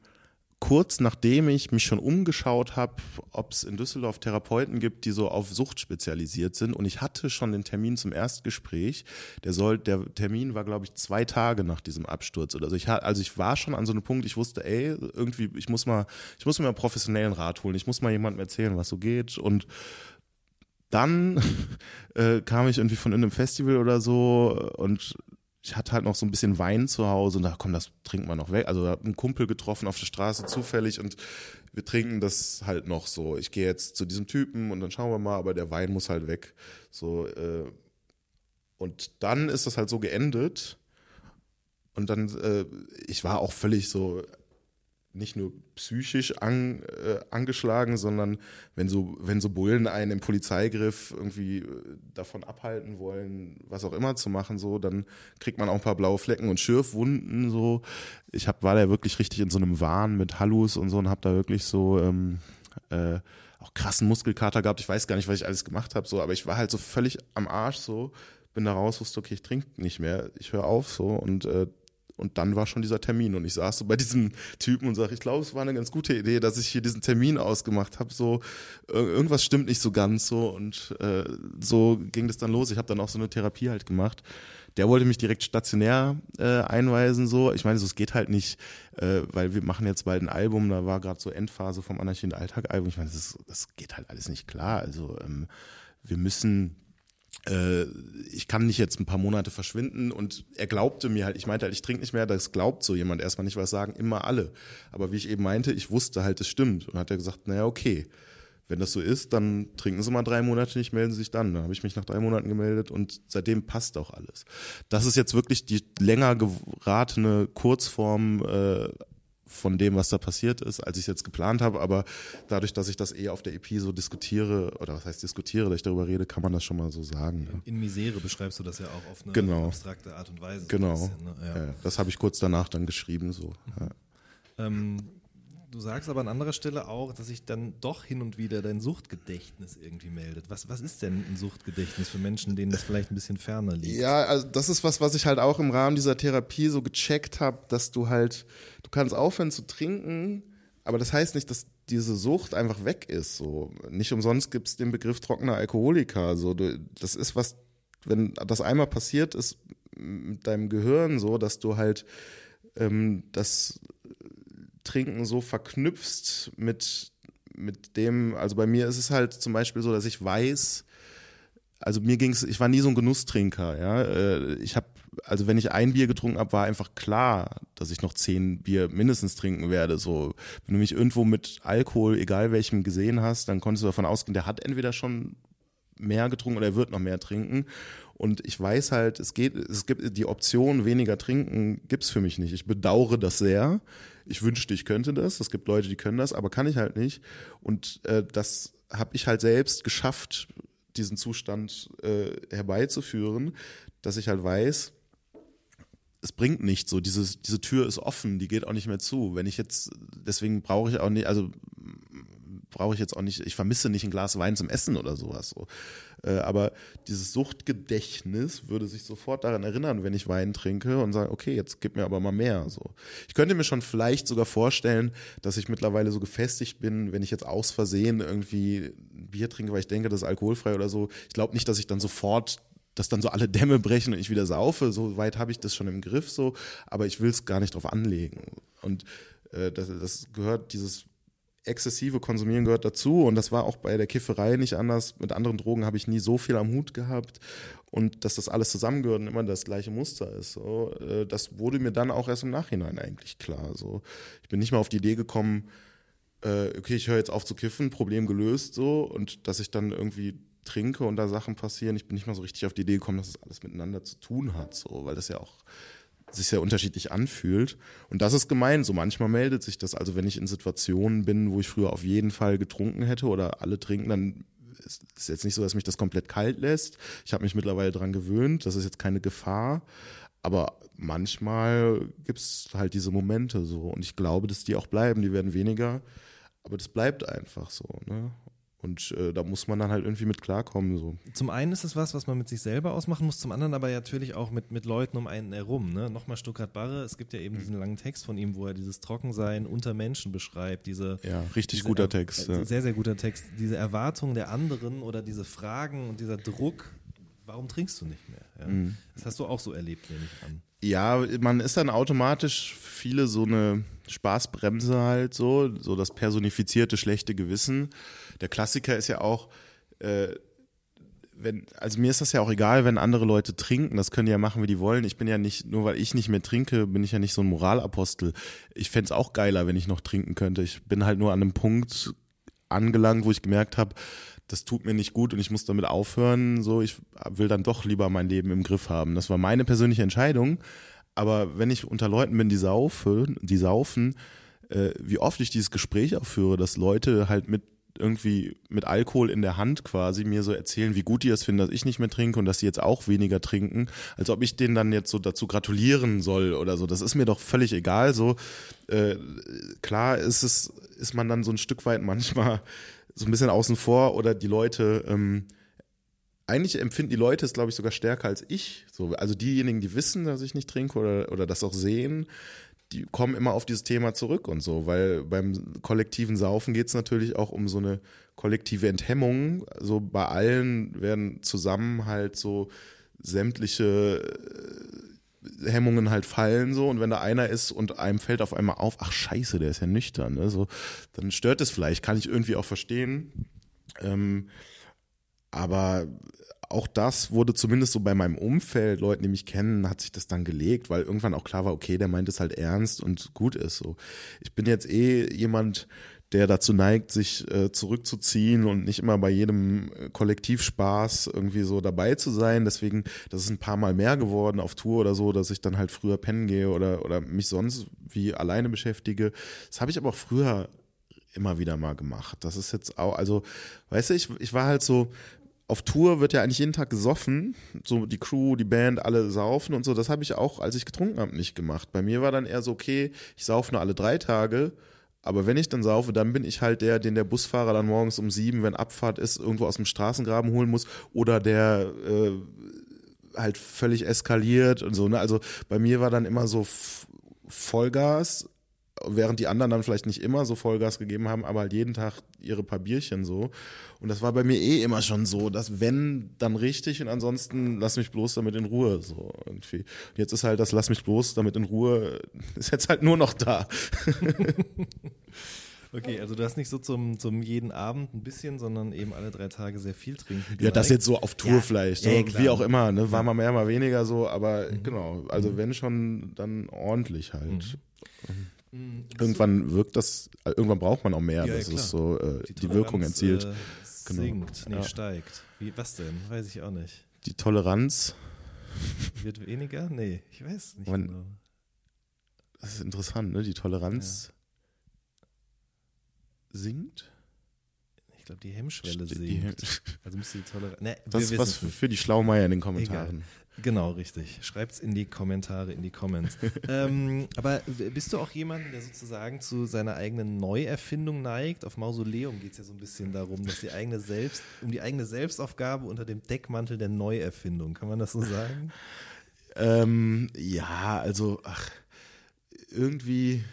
kurz nachdem ich mich schon umgeschaut habe, ob es in Düsseldorf Therapeuten gibt, die so auf Sucht spezialisiert sind. Und ich hatte schon den Termin zum Erstgespräch. Der soll, der Termin war, glaube ich, zwei Tage nach diesem Absturz oder so. Ich, also ich war schon an so einem Punkt, ich wusste, ey, irgendwie, ich muss mal, ich muss mir einen professionellen Rat holen. Ich muss mal jemandem erzählen, was so geht. Und dann äh, kam ich irgendwie von einem Festival oder so und ich hatte halt noch so ein bisschen Wein zu Hause und da komm, das trinken wir noch weg. Also habe einen Kumpel getroffen auf der Straße zufällig und wir trinken das halt noch so. Ich gehe jetzt zu diesem Typen und dann schauen wir mal, aber der Wein muss halt weg. So äh, und dann ist das halt so geendet und dann äh, ich war auch völlig so nicht nur psychisch an, äh, angeschlagen, sondern wenn so, wenn so Bullen einen im Polizeigriff irgendwie äh, davon abhalten wollen, was auch immer zu machen, so, dann kriegt man auch ein paar blaue Flecken und Schürfwunden, so. Ich hab, war da wirklich richtig in so einem Wahn mit Hallus und so und hab da wirklich so, ähm, äh, auch krassen Muskelkater gehabt. Ich weiß gar nicht, was ich alles gemacht habe, so, aber ich war halt so völlig am Arsch, so, bin da raus, wusste, okay, ich trinke nicht mehr, ich höre auf, so, und äh, und dann war schon dieser Termin und ich saß so bei diesem Typen und sage, ich glaube, es war eine ganz gute Idee, dass ich hier diesen Termin ausgemacht habe. So irgendwas stimmt nicht so ganz so und äh, so ging das dann los. Ich habe dann auch so eine Therapie halt gemacht. Der wollte mich direkt stationär äh, einweisen so. Ich meine, so es geht halt nicht, äh, weil wir machen jetzt bald ein Album. Da war gerade so Endphase vom Anarchie und Alltag Album. Ich meine, das, das geht halt alles nicht klar. Also ähm, wir müssen äh, ich kann nicht jetzt ein paar Monate verschwinden und er glaubte mir halt, ich meinte halt, ich trinke nicht mehr, das glaubt so jemand erstmal nicht, was sagen immer alle. Aber wie ich eben meinte, ich wusste halt, es stimmt. Und hat er gesagt, naja, okay, wenn das so ist, dann trinken Sie mal drei Monate nicht, melden Sie sich dann. Dann habe ich mich nach drei Monaten gemeldet und seitdem passt auch alles. Das ist jetzt wirklich die länger geratene Kurzform äh, von dem, was da passiert ist, als ich es jetzt geplant habe. Aber dadurch, dass ich das eh auf der EP so diskutiere, oder was heißt diskutiere, dass ich darüber rede, kann man das schon mal so sagen. Ja. In Misere beschreibst du das ja auch auf eine genau. abstrakte Art und Weise. Genau. Bisschen, ne? ja. Ja, das habe ich kurz danach dann geschrieben. So. Ähm, du sagst aber an anderer Stelle auch, dass sich dann doch hin und wieder dein Suchtgedächtnis irgendwie meldet. Was, was ist denn ein Suchtgedächtnis für Menschen, denen das vielleicht ein bisschen ferner liegt? Ja, also das ist was, was ich halt auch im Rahmen dieser Therapie so gecheckt habe, dass du halt, du kannst aufhören zu trinken, aber das heißt nicht, dass diese Sucht einfach weg ist. So. Nicht umsonst gibt es den Begriff trockener Alkoholiker. So. Du, das ist was, wenn das einmal passiert ist mit deinem Gehirn so, dass du halt ähm, das Trinken so verknüpfst mit, mit dem, also bei mir ist es halt zum Beispiel so, dass ich weiß, also mir ging es, ich war nie so ein Genusstrinker, ja. Äh, ich habe, also wenn ich ein Bier getrunken habe, war einfach klar, dass ich noch zehn Bier mindestens trinken werde. So, wenn du mich irgendwo mit Alkohol, egal welchem, gesehen hast, dann konntest du davon ausgehen, der hat entweder schon mehr getrunken oder er wird noch mehr trinken. Und ich weiß halt, es geht, es gibt die Option, weniger trinken, gibt's für mich nicht. Ich bedauere das sehr. Ich wünschte, ich könnte das. Es gibt Leute, die können das, aber kann ich halt nicht. Und äh, das habe ich halt selbst geschafft, diesen Zustand äh, herbeizuführen, dass ich halt weiß, es bringt nichts so. Dieses, diese Tür ist offen, die geht auch nicht mehr zu. Wenn ich jetzt, deswegen brauche ich auch nicht, also brauche ich jetzt auch nicht, ich vermisse nicht ein Glas Wein zum Essen oder sowas. So. Äh, aber dieses Suchtgedächtnis würde sich sofort daran erinnern, wenn ich Wein trinke und sage, okay, jetzt gib mir aber mal mehr. So. Ich könnte mir schon vielleicht sogar vorstellen, dass ich mittlerweile so gefestigt bin, wenn ich jetzt aus Versehen irgendwie Bier trinke, weil ich denke, das ist alkoholfrei oder so. Ich glaube nicht, dass ich dann sofort dass dann so alle Dämme brechen und ich wieder saufe. So weit habe ich das schon im Griff, so, aber ich will es gar nicht drauf anlegen. Und äh, das, das gehört, dieses exzessive Konsumieren gehört dazu und das war auch bei der Kifferei nicht anders. Mit anderen Drogen habe ich nie so viel am Hut gehabt und dass das alles zusammengehört und immer das gleiche Muster ist. So, äh, das wurde mir dann auch erst im Nachhinein eigentlich klar. So, ich bin nicht mal auf die Idee gekommen, äh, okay, ich höre jetzt auf zu kiffen, Problem gelöst, so und dass ich dann irgendwie trinke und da Sachen passieren. Ich bin nicht mal so richtig auf die Idee gekommen, dass das alles miteinander zu tun hat, so, weil das ja auch sich sehr unterschiedlich anfühlt. Und das ist gemein. So manchmal meldet sich das. Also wenn ich in Situationen bin, wo ich früher auf jeden Fall getrunken hätte oder alle trinken, dann ist es jetzt nicht so, dass mich das komplett kalt lässt. Ich habe mich mittlerweile daran gewöhnt. Das ist jetzt keine Gefahr. Aber manchmal gibt es halt diese Momente so. Und ich glaube, dass die auch bleiben. Die werden weniger. Aber das bleibt einfach so. Ne? Und äh, da muss man dann halt irgendwie mit klarkommen. So. Zum einen ist es was, was man mit sich selber ausmachen muss, zum anderen aber natürlich auch mit, mit Leuten um einen herum. Ne? Nochmal Stuttgart Barre, es gibt ja eben diesen langen Text von ihm, wo er dieses Trockensein unter Menschen beschreibt. Diese, ja, richtig diese, guter Text. Äh, sehr, sehr guter Text. Diese Erwartung der anderen oder diese Fragen und dieser Druck, warum trinkst du nicht mehr? Ja? Mhm. Das hast du auch so erlebt, nehme ich an. Ja, man ist dann automatisch viele so eine Spaßbremse halt so, so das personifizierte schlechte Gewissen. Der Klassiker ist ja auch, äh, wenn, also mir ist das ja auch egal, wenn andere Leute trinken, das können die ja machen, wie die wollen. Ich bin ja nicht, nur weil ich nicht mehr trinke, bin ich ja nicht so ein Moralapostel. Ich fände es auch geiler, wenn ich noch trinken könnte. Ich bin halt nur an einem Punkt angelangt, wo ich gemerkt habe, das tut mir nicht gut und ich muss damit aufhören. So, ich will dann doch lieber mein Leben im Griff haben. Das war meine persönliche Entscheidung. Aber wenn ich unter Leuten bin, die saufen, die saufen, äh, wie oft ich dieses Gespräch auch führe, dass Leute halt mit irgendwie mit Alkohol in der Hand quasi mir so erzählen, wie gut die das finden, dass ich nicht mehr trinke und dass sie jetzt auch weniger trinken, als ob ich denen dann jetzt so dazu gratulieren soll oder so. Das ist mir doch völlig egal. So äh, klar ist es, ist man dann so ein Stück weit manchmal so ein bisschen außen vor oder die Leute, ähm, eigentlich empfinden die Leute es, glaube ich, sogar stärker als ich. So, also diejenigen, die wissen, dass ich nicht trinke oder, oder das auch sehen, die kommen immer auf dieses Thema zurück und so, weil beim kollektiven Saufen geht es natürlich auch um so eine kollektive Enthemmung. So bei allen werden zusammen halt so sämtliche äh, Hemmungen halt fallen so und wenn da einer ist und einem fällt auf einmal auf, ach scheiße, der ist ja nüchtern, ne? so, dann stört es vielleicht, kann ich irgendwie auch verstehen. Ähm, aber auch das wurde zumindest so bei meinem Umfeld, Leuten, die mich kennen, hat sich das dann gelegt, weil irgendwann auch klar war, okay, der meint es halt ernst und gut ist so. Ich bin jetzt eh jemand, der dazu neigt, sich äh, zurückzuziehen und nicht immer bei jedem äh, Kollektivspaß irgendwie so dabei zu sein. Deswegen, das ist ein paar Mal mehr geworden auf Tour oder so, dass ich dann halt früher pennen gehe oder, oder mich sonst wie alleine beschäftige. Das habe ich aber auch früher immer wieder mal gemacht. Das ist jetzt auch, also, weißt du, ich, ich war halt so, auf Tour wird ja eigentlich jeden Tag gesoffen. So die Crew, die Band, alle saufen und so. Das habe ich auch, als ich getrunken habe, nicht gemacht. Bei mir war dann eher so, okay, ich saufe nur alle drei Tage. Aber wenn ich dann saufe, dann bin ich halt der, den der Busfahrer dann morgens um sieben, wenn Abfahrt ist, irgendwo aus dem Straßengraben holen muss. Oder der äh, halt völlig eskaliert und so. Ne? Also bei mir war dann immer so Vollgas während die anderen dann vielleicht nicht immer so Vollgas gegeben haben, aber halt jeden Tag ihre paar Bierchen so. Und das war bei mir eh immer schon so, dass wenn, dann richtig und ansonsten lass mich bloß damit in Ruhe, so irgendwie. Und jetzt ist halt das lass mich bloß damit in Ruhe, ist jetzt halt nur noch da. Okay, also du hast nicht so zum, zum jeden Abend ein bisschen, sondern eben alle drei Tage sehr viel trinken. Ja, das jetzt so auf Tour ja, vielleicht, ja, wie auch immer, ne? war mal mehr, mal weniger so, aber mhm. genau, also mhm. wenn schon, dann ordentlich halt. Mhm. Mhm. Irgendwann wirkt das, irgendwann braucht man auch mehr, ja, dass ja, es so äh, die, die Wirkung erzielt. Äh, genau. Sinkt, nee, ja. steigt. Wie, was denn? Weiß ich auch nicht. Die Toleranz wird weniger? Nee, ich weiß nicht Man, genau. Das ist interessant, ne? Die Toleranz sinkt. Ich glaube, die Hemmschwelle Die- sinkt. Also müsste die Toleranz. Ne, Das ist was nicht. für die Schlaumeier in den Egal. Genau, richtig. Schreibt's in die Kommentare, in die Comments. ähm, aber bist du auch jemand, der sozusagen zu seiner eigenen Neuerfindung neigt? Auf Mausoleum geht es ja so ein bisschen darum, dass die eigene Selbst, um die eigene Selbstaufgabe unter dem Deckmantel der Neuerfindung. Kann man das so sagen? Ähm, ja, also, ach, irgendwie.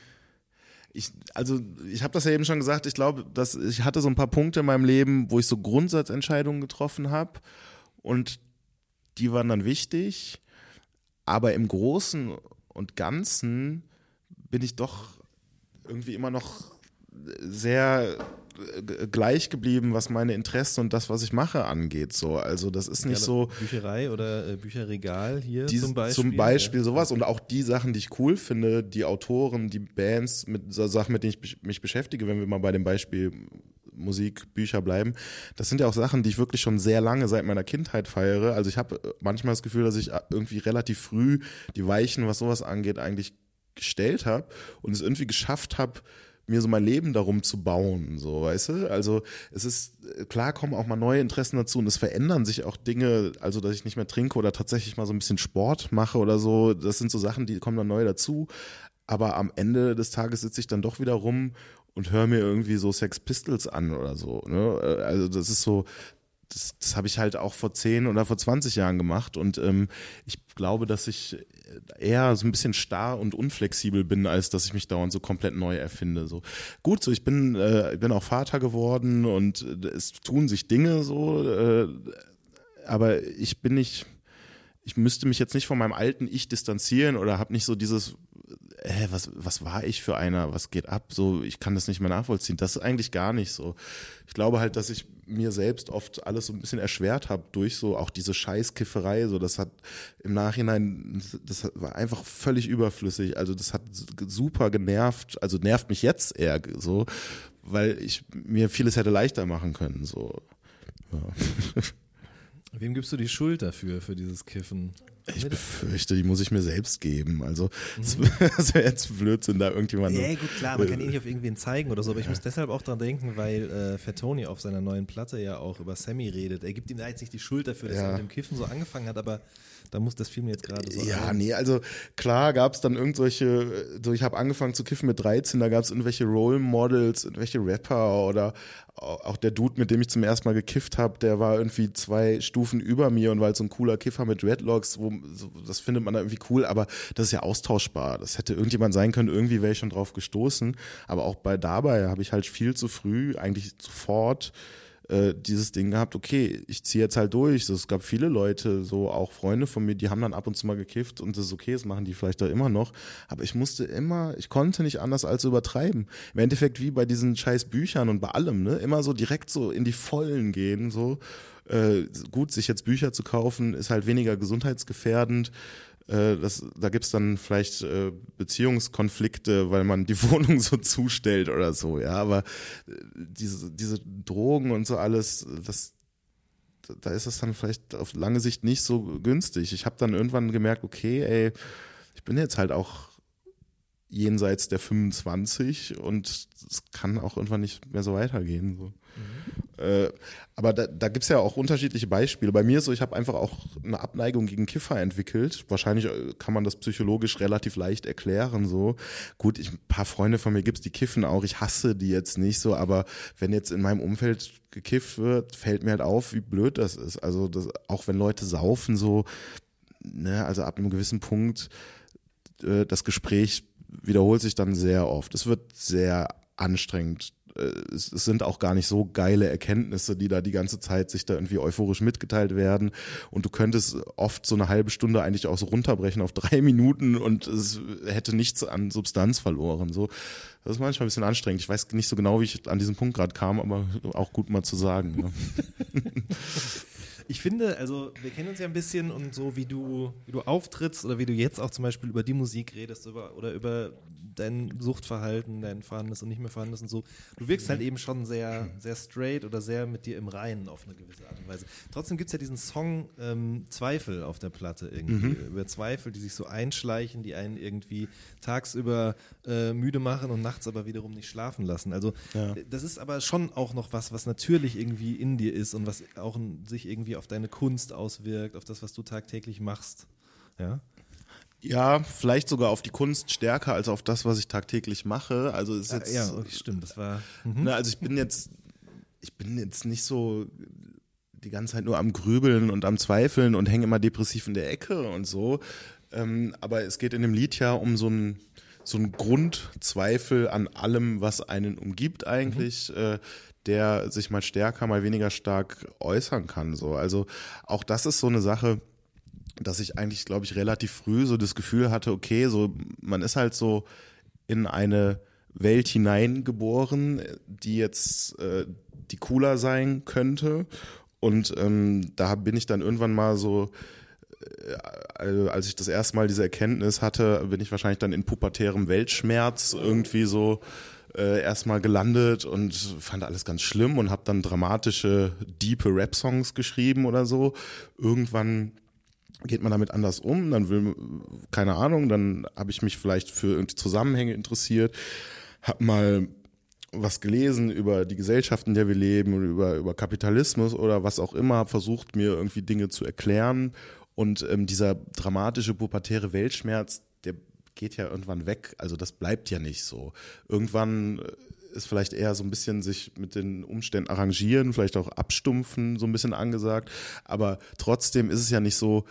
Ich, also ich habe das ja eben schon gesagt, ich glaube, dass ich hatte so ein paar Punkte in meinem Leben, wo ich so Grundsatzentscheidungen getroffen habe und die waren dann wichtig, aber im Großen und Ganzen bin ich doch irgendwie immer noch sehr äh, gleich geblieben, was meine Interessen und das, was ich mache, angeht. So, also das ist nicht so Bücherei oder äh, Bücherregal hier die, zum Beispiel. Zum Beispiel sowas und auch die Sachen, die ich cool finde, die Autoren, die Bands, mit so Sachen, mit denen ich mich beschäftige, wenn wir mal bei dem Beispiel Musik, Bücher bleiben, das sind ja auch Sachen, die ich wirklich schon sehr lange seit meiner Kindheit feiere. Also ich habe manchmal das Gefühl, dass ich äh, irgendwie relativ früh die Weichen, was sowas angeht, eigentlich gestellt habe und es irgendwie geschafft habe, mir so mein Leben darum zu bauen, so, weißt du? Also es ist, äh, klar kommen auch mal neue Interessen dazu und es verändern sich auch Dinge, also dass ich nicht mehr trinke oder tatsächlich mal so ein bisschen Sport mache oder so, das sind so Sachen, die kommen dann neu dazu. Aber am Ende des Tages sitze ich dann doch wieder rum und höre mir irgendwie so Sex Pistols an oder so. Ne? Äh, Also das ist so, das, das habe ich halt auch vor 10 oder vor 20 Jahren gemacht und ähm, ich glaube, dass ich eher so ein bisschen starr und unflexibel bin, als dass ich mich dauernd so komplett neu erfinde. So gut, so ich bin, äh, bin auch Vater geworden und äh, es tun sich Dinge so, äh, aber ich bin nicht, ich müsste mich jetzt nicht von meinem alten Ich distanzieren oder habe nicht so dieses, äh, was, was war ich für einer, was geht ab, so, ich kann das nicht mehr nachvollziehen. Das ist eigentlich gar nicht so. Ich glaube halt, dass ich mir selbst oft alles so ein bisschen erschwert habe durch so auch diese Scheißkifferei, so, das hat im Nachhinein, das war einfach völlig überflüssig, also das hat super genervt, also nervt mich jetzt eher so, weil ich mir vieles hätte leichter machen können, so. Ja. Wem gibst du die Schuld dafür, für dieses Kiffen? Ich befürchte, die muss ich mir selbst geben. Also, es das wäre jetzt Blödsinn, da irgendjemand. Ja, gut, klar, man kann eh nicht auf irgendwen zeigen oder so, aber ich muss deshalb auch dran denken, weil äh, Fatoni auf seiner neuen Platte ja auch über Sammy redet. Er gibt ihm da jetzt nicht die Schuld dafür, dass Ja. er mit dem Kiffen so angefangen hat, aber da muss das Film jetzt gerade so Ja, ein. nee, also klar gab es dann irgendwelche, so ich habe angefangen zu kiffen mit 13, da gab es irgendwelche Role Models, irgendwelche Rapper oder au- auch der Dude, mit dem ich zum ersten Mal gekifft habe, der war irgendwie zwei Stufen über mir und war halt so ein cooler Kiffer mit Dreadlocks, wo, so, das findet man da irgendwie cool, aber das ist ja austauschbar. Das hätte irgendjemand sein können, irgendwie wäre ich schon drauf gestoßen, aber auch bei dabei habe ich halt viel zu früh, eigentlich sofort äh, dieses Ding gehabt, okay, ich ziehe jetzt halt durch. Es gab viele Leute, so auch Freunde von mir, die haben dann ab und zu mal gekifft und das ist okay, das machen die vielleicht auch immer noch. Aber ich musste immer, ich konnte nicht anders als übertreiben. Im Endeffekt wie bei diesen scheiß Büchern und bei allem, ne? Immer so direkt so in die Vollen gehen, so. Äh, gut, sich jetzt Bücher zu kaufen, ist halt weniger gesundheitsgefährdend. Äh, Das, da gibt's dann vielleicht äh, Beziehungskonflikte, weil man die Wohnung so zustellt oder so, ja. Aber äh, diese, diese Drogen und so alles, das, da ist es dann vielleicht auf lange Sicht nicht so günstig. Ich habe dann irgendwann gemerkt, okay, ey, ich bin jetzt halt auch jenseits der 25 und es kann auch irgendwann nicht mehr so weitergehen. So. Äh, aber da, da gibt es ja auch unterschiedliche Beispiele. Bei mir ist so, ich habe einfach auch eine Abneigung gegen Kiffer entwickelt. Wahrscheinlich äh, kann man das psychologisch relativ leicht erklären. So gut, ich, ein paar Freunde von mir gibt's, die kiffen auch. Ich hasse die jetzt nicht so, aber wenn jetzt in meinem Umfeld gekifft wird, fällt mir halt auf, wie blöd das ist. Also das, auch wenn Leute saufen, so, ne, also ab einem gewissen Punkt äh, das Gespräch wiederholt sich dann sehr oft. Es wird sehr anstrengend. Äh, Es, sind auch gar nicht so geile Erkenntnisse, die da die ganze Zeit sich da irgendwie euphorisch mitgeteilt werden. Und du könntest oft so eine halbe Stunde eigentlich auch so runterbrechen auf drei Minuten und es hätte nichts an Substanz verloren. So, das ist manchmal ein bisschen anstrengend. Ich weiß nicht so genau, wie ich an diesen Punkt gerade kam, aber auch gut mal zu sagen. Ne? Ich finde, also wir kennen uns ja ein bisschen und so wie du, wie du auftrittst oder wie du jetzt auch zum Beispiel über die Musik redest über, oder über dein Suchtverhalten, dein vorhandenes und nicht mehr vorhandenes und so. Du wirkst halt eben schon sehr, sehr straight oder sehr mit dir im Reinen auf eine gewisse Art und Weise. Trotzdem gibt es ja diesen Song ähm, Zweifel auf der Platte irgendwie. Mhm. Über Zweifel, die sich so einschleichen, die einen irgendwie tagsüber äh, müde machen und nachts aber wiederum nicht schlafen lassen. Also Ja. äh, das ist aber schon auch noch was, was natürlich irgendwie in dir ist und was auch sich irgendwie auf deine Kunst auswirkt, auf das, was du tagtäglich machst. Ja. Ja, vielleicht sogar auf die Kunst stärker als auf das, was ich tagtäglich mache. Also ist jetzt, ja, okay, stimmt. Das war. Mhm. ne, also ich bin jetzt, ich bin jetzt nicht so die ganze Zeit nur am Grübeln und am Zweifeln und hänge immer depressiv in der Ecke und so. Ähm, aber es geht in dem Lied ja um so ein so ein Grundzweifel an allem, was einen umgibt eigentlich, äh, der sich mal stärker, mal weniger stark äußern kann. So, also auch das ist so eine Sache dass ich eigentlich, glaube ich, relativ früh so das Gefühl hatte, okay, so man ist halt so in eine Welt hineingeboren, die jetzt äh, die cooler sein könnte. Und ähm, da bin ich dann irgendwann mal so, äh, also als ich das erste Mal diese Erkenntnis hatte, bin ich wahrscheinlich dann in pubertärem Weltschmerz irgendwie so äh, erstmal gelandet und fand alles ganz schlimm und habe dann dramatische, diepe Rap-Songs geschrieben oder so. Irgendwann geht man damit anders um, dann will, keine Ahnung, dann habe ich mich vielleicht für irgendwie Zusammenhänge interessiert, habe mal was gelesen über die Gesellschaft, in der wir leben, über, über Kapitalismus oder was auch immer, habe versucht, mir irgendwie Dinge zu erklären. Und ähm, dieser dramatische pubertäre Weltschmerz, der geht ja irgendwann weg. Also das bleibt ja nicht so. Irgendwann äh, ist vielleicht eher so ein bisschen sich mit den Umständen arrangieren, vielleicht auch abstumpfen, so ein bisschen angesagt. Aber trotzdem ist es ja nicht so,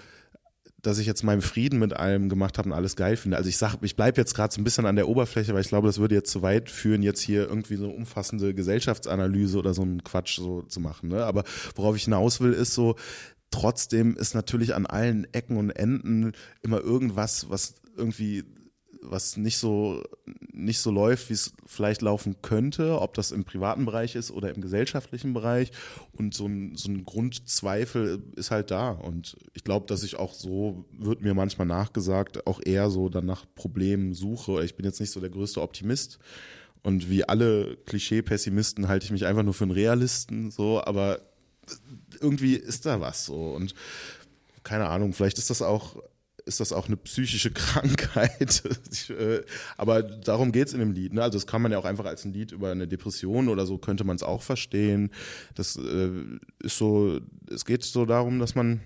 dass ich jetzt meinen Frieden mit allem gemacht habe und alles geil finde. Also ich sag, ich bleibe jetzt gerade so ein bisschen an der Oberfläche, weil ich glaube, das würde jetzt zu weit führen, jetzt hier irgendwie so eine umfassende Gesellschaftsanalyse oder so einen Quatsch so zu machen. Ne? Aber worauf ich hinaus will, ist so, trotzdem ist natürlich an allen Ecken und Enden immer irgendwas, was irgendwie was nicht so nicht so läuft, wie es vielleicht laufen könnte, ob das im privaten Bereich ist oder im gesellschaftlichen Bereich. Und so ein, so ein Grundzweifel ist halt da. Und ich glaube, dass ich auch so, wird mir manchmal nachgesagt, auch eher so dann nach Problemen suche. Ich bin jetzt nicht so der größte Optimist. Und wie alle Klischee-Pessimisten halte ich mich einfach nur für einen Realisten, so, aber irgendwie ist da was so. Und keine Ahnung, vielleicht ist das auch ist das auch eine psychische Krankheit. Äh, aber darum geht's in dem Lied. Ne? Also das kann man ja auch einfach als ein Lied über eine Depression oder so könnte man es auch verstehen. Das äh, ist so, es geht so darum, dass man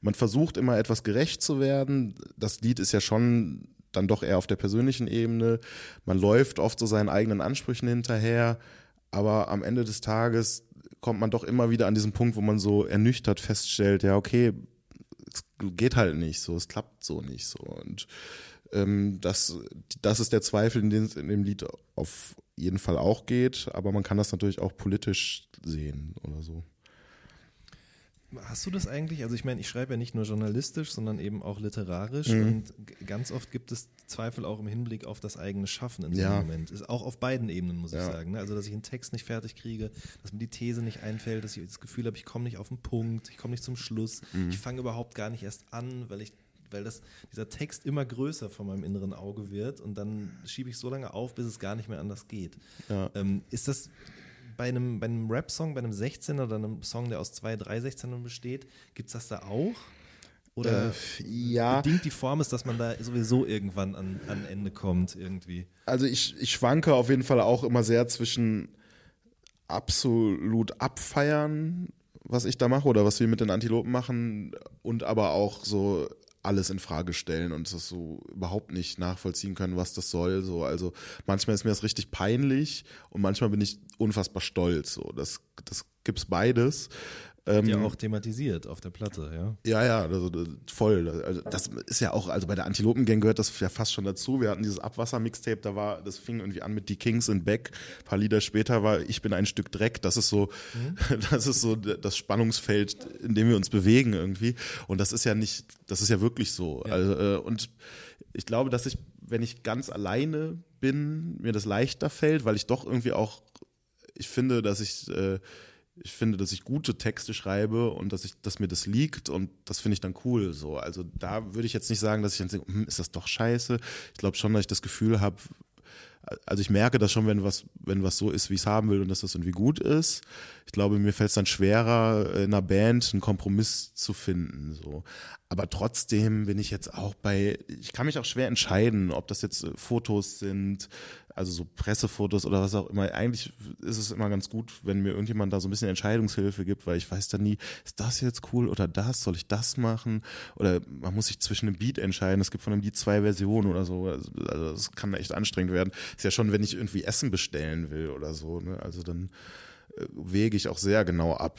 man versucht immer etwas gerecht zu werden. Das Lied ist ja schon dann doch eher auf der persönlichen Ebene. Man läuft oft so seinen eigenen Ansprüchen hinterher, aber am Ende des Tages kommt man doch immer wieder an diesen Punkt, wo man so ernüchtert feststellt, ja, okay, es geht halt nicht so, es klappt so nicht so. Und ähm, das, das ist der Zweifel, in den es in dem Lied auf jeden Fall auch geht, aber man kann das natürlich auch politisch sehen oder so. Hast du das eigentlich? Also ich meine, ich schreibe ja nicht nur journalistisch, sondern eben auch literarisch Mhm. und ganz oft gibt es Zweifel auch im Hinblick auf das eigene Schaffen in so einem Ja. Moment. Ist auch auf beiden Ebenen, muss ich Ja. sagen. ne? Also dass ich einen Text nicht fertig kriege, dass mir die These nicht einfällt, dass ich das Gefühl habe, ich komme nicht auf den Punkt, ich komme nicht zum Schluss, Mhm. ich fange überhaupt gar nicht erst an, weil ich weil das, dieser Text immer größer vor meinem inneren Auge wird und dann schiebe ich so lange auf, bis es gar nicht mehr anders geht. Ja. Ähm, ist das bei einem, bei einem Rap-Song, bei einem 16er oder einem Song, der aus zwei, drei 16ern besteht, gibt es das da auch? Oder Äh, ja. bedingt die Form ist, dass man da sowieso irgendwann an, an Ende kommt irgendwie? Also ich, ich schwanke auf jeden Fall auch immer sehr zwischen absolut abfeiern, was ich da mache oder was wir mit den Antilopen machen und aber auch so alles in Frage stellen und das so überhaupt nicht nachvollziehen können, was das soll. So, also manchmal ist mir das richtig peinlich und manchmal bin ich unfassbar stolz. So, das, das gibt's beides. Ähm, Ja, auch thematisiert auf der Platte, ja. Ja, ja, also das- voll. Also das ist ja auch, also bei der Antilopen-Gang gehört das ja fast schon dazu. Wir hatten dieses Abwasser-Mixtape, da war, das fing irgendwie an mit Die Kings in Back. Ein paar Lieder später war Ich bin ein Stück Dreck. Das ist so, das ist so das Spannungsfeld, in dem wir uns bewegen irgendwie. Und das ist ja nicht, das ist ja wirklich so. Ja. Also, äh, und ich glaube, dass ich, wenn ich ganz alleine bin, mir das leichter fällt, weil ich doch irgendwie auch, ich finde, dass ich äh, ich finde, dass ich gute Texte schreibe und dass ich, dass mir das liegt und das finde ich dann cool. So, also da würde ich jetzt nicht sagen, dass ich dann denke, hm, ist das doch scheiße. Ich glaube schon, dass ich das Gefühl habe, also ich merke das schon, wenn was, wenn was so ist, wie ich es haben will und dass das irgendwie gut ist. Ich glaube, mir fällt es dann schwerer, in einer Band einen Kompromiss zu finden. So. Aber trotzdem bin ich jetzt auch bei, ich kann mich auch schwer entscheiden, ob das jetzt Fotos sind, also so Pressefotos oder was auch immer. Eigentlich ist es immer ganz gut, wenn mir irgendjemand da so ein bisschen Entscheidungshilfe gibt, weil ich weiß dann nie, ist das jetzt cool oder das? Soll ich das machen? Oder man muss sich zwischen einem Beat entscheiden. Es gibt von einem Beat zwei Versionen oder so. Also das kann echt anstrengend werden. Ist ja schon, wenn ich irgendwie Essen bestellen will oder so. Ne? Also dann äh, wege ich auch sehr genau ab.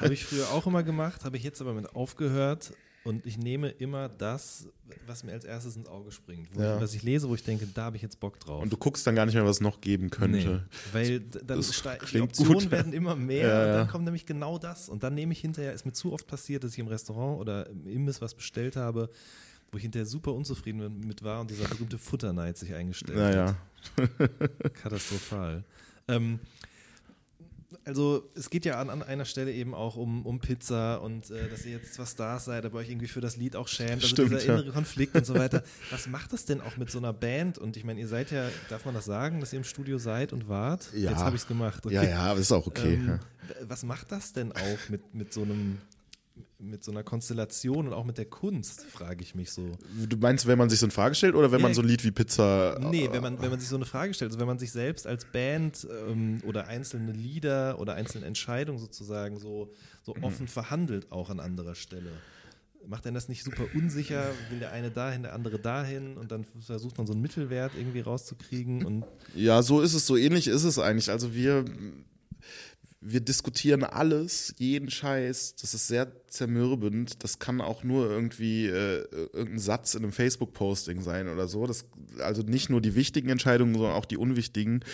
Habe ich früher auch immer gemacht, habe ich jetzt aber mit aufgehört, und ich nehme immer das, was mir als erstes ins Auge springt. Ja. Was ich lese, wo ich denke, da habe ich jetzt Bock drauf. Und du guckst dann gar nicht mehr, was es noch geben könnte. Nee, weil dann Das die Optionen gut. werden immer mehr Ja, und dann ja. kommt nämlich genau das. Und dann nehme ich hinterher, ist mir zu oft passiert, dass ich im Restaurant oder im Imbiss was bestellt habe, wo ich hinterher super unzufrieden mit war und dieser berühmte Futterneid sich eingestellt Naja. hat. Katastrophal. Ähm, also es geht ja an, an einer Stelle eben auch um, um Pizza und äh, dass ihr jetzt zwar Stars seid, aber euch irgendwie für das Lied auch schämt. Also Stimmt, dieser ja. innere Konflikt und so weiter. Was macht das denn auch mit so einer Band? Und ich meine, ihr seid ja, darf man das sagen, dass ihr im Studio seid und wart? Ja. Jetzt habe ich es gemacht. Ja, ja, aber ist auch okay. Ähm, ja. Was macht das denn auch mit, mit so einem mit so einer Konstellation und auch mit der Kunst, frage ich mich so. Du meinst, wenn man sich so eine Frage stellt oder wenn Ja, man so ein Lied wie Pizza. Nee, wenn man, wenn man sich so eine Frage stellt, also wenn man sich selbst als Band ähm, oder einzelne Lieder oder einzelne Entscheidungen sozusagen so, so Mhm. offen verhandelt, auch an anderer Stelle. Macht denn das nicht super unsicher? Will der eine dahin, der andere dahin und dann versucht man so einen Mittelwert irgendwie rauszukriegen und Ja, so ist es, so ähnlich ist es eigentlich. Also wir, wir diskutieren alles, jeden Scheiß. Das ist sehr zermürbend. Das kann auch nur irgendwie äh, irgendein Satz in einem Facebook-Posting sein oder so. Das, also nicht nur die wichtigen Entscheidungen, sondern auch die unwichtigen,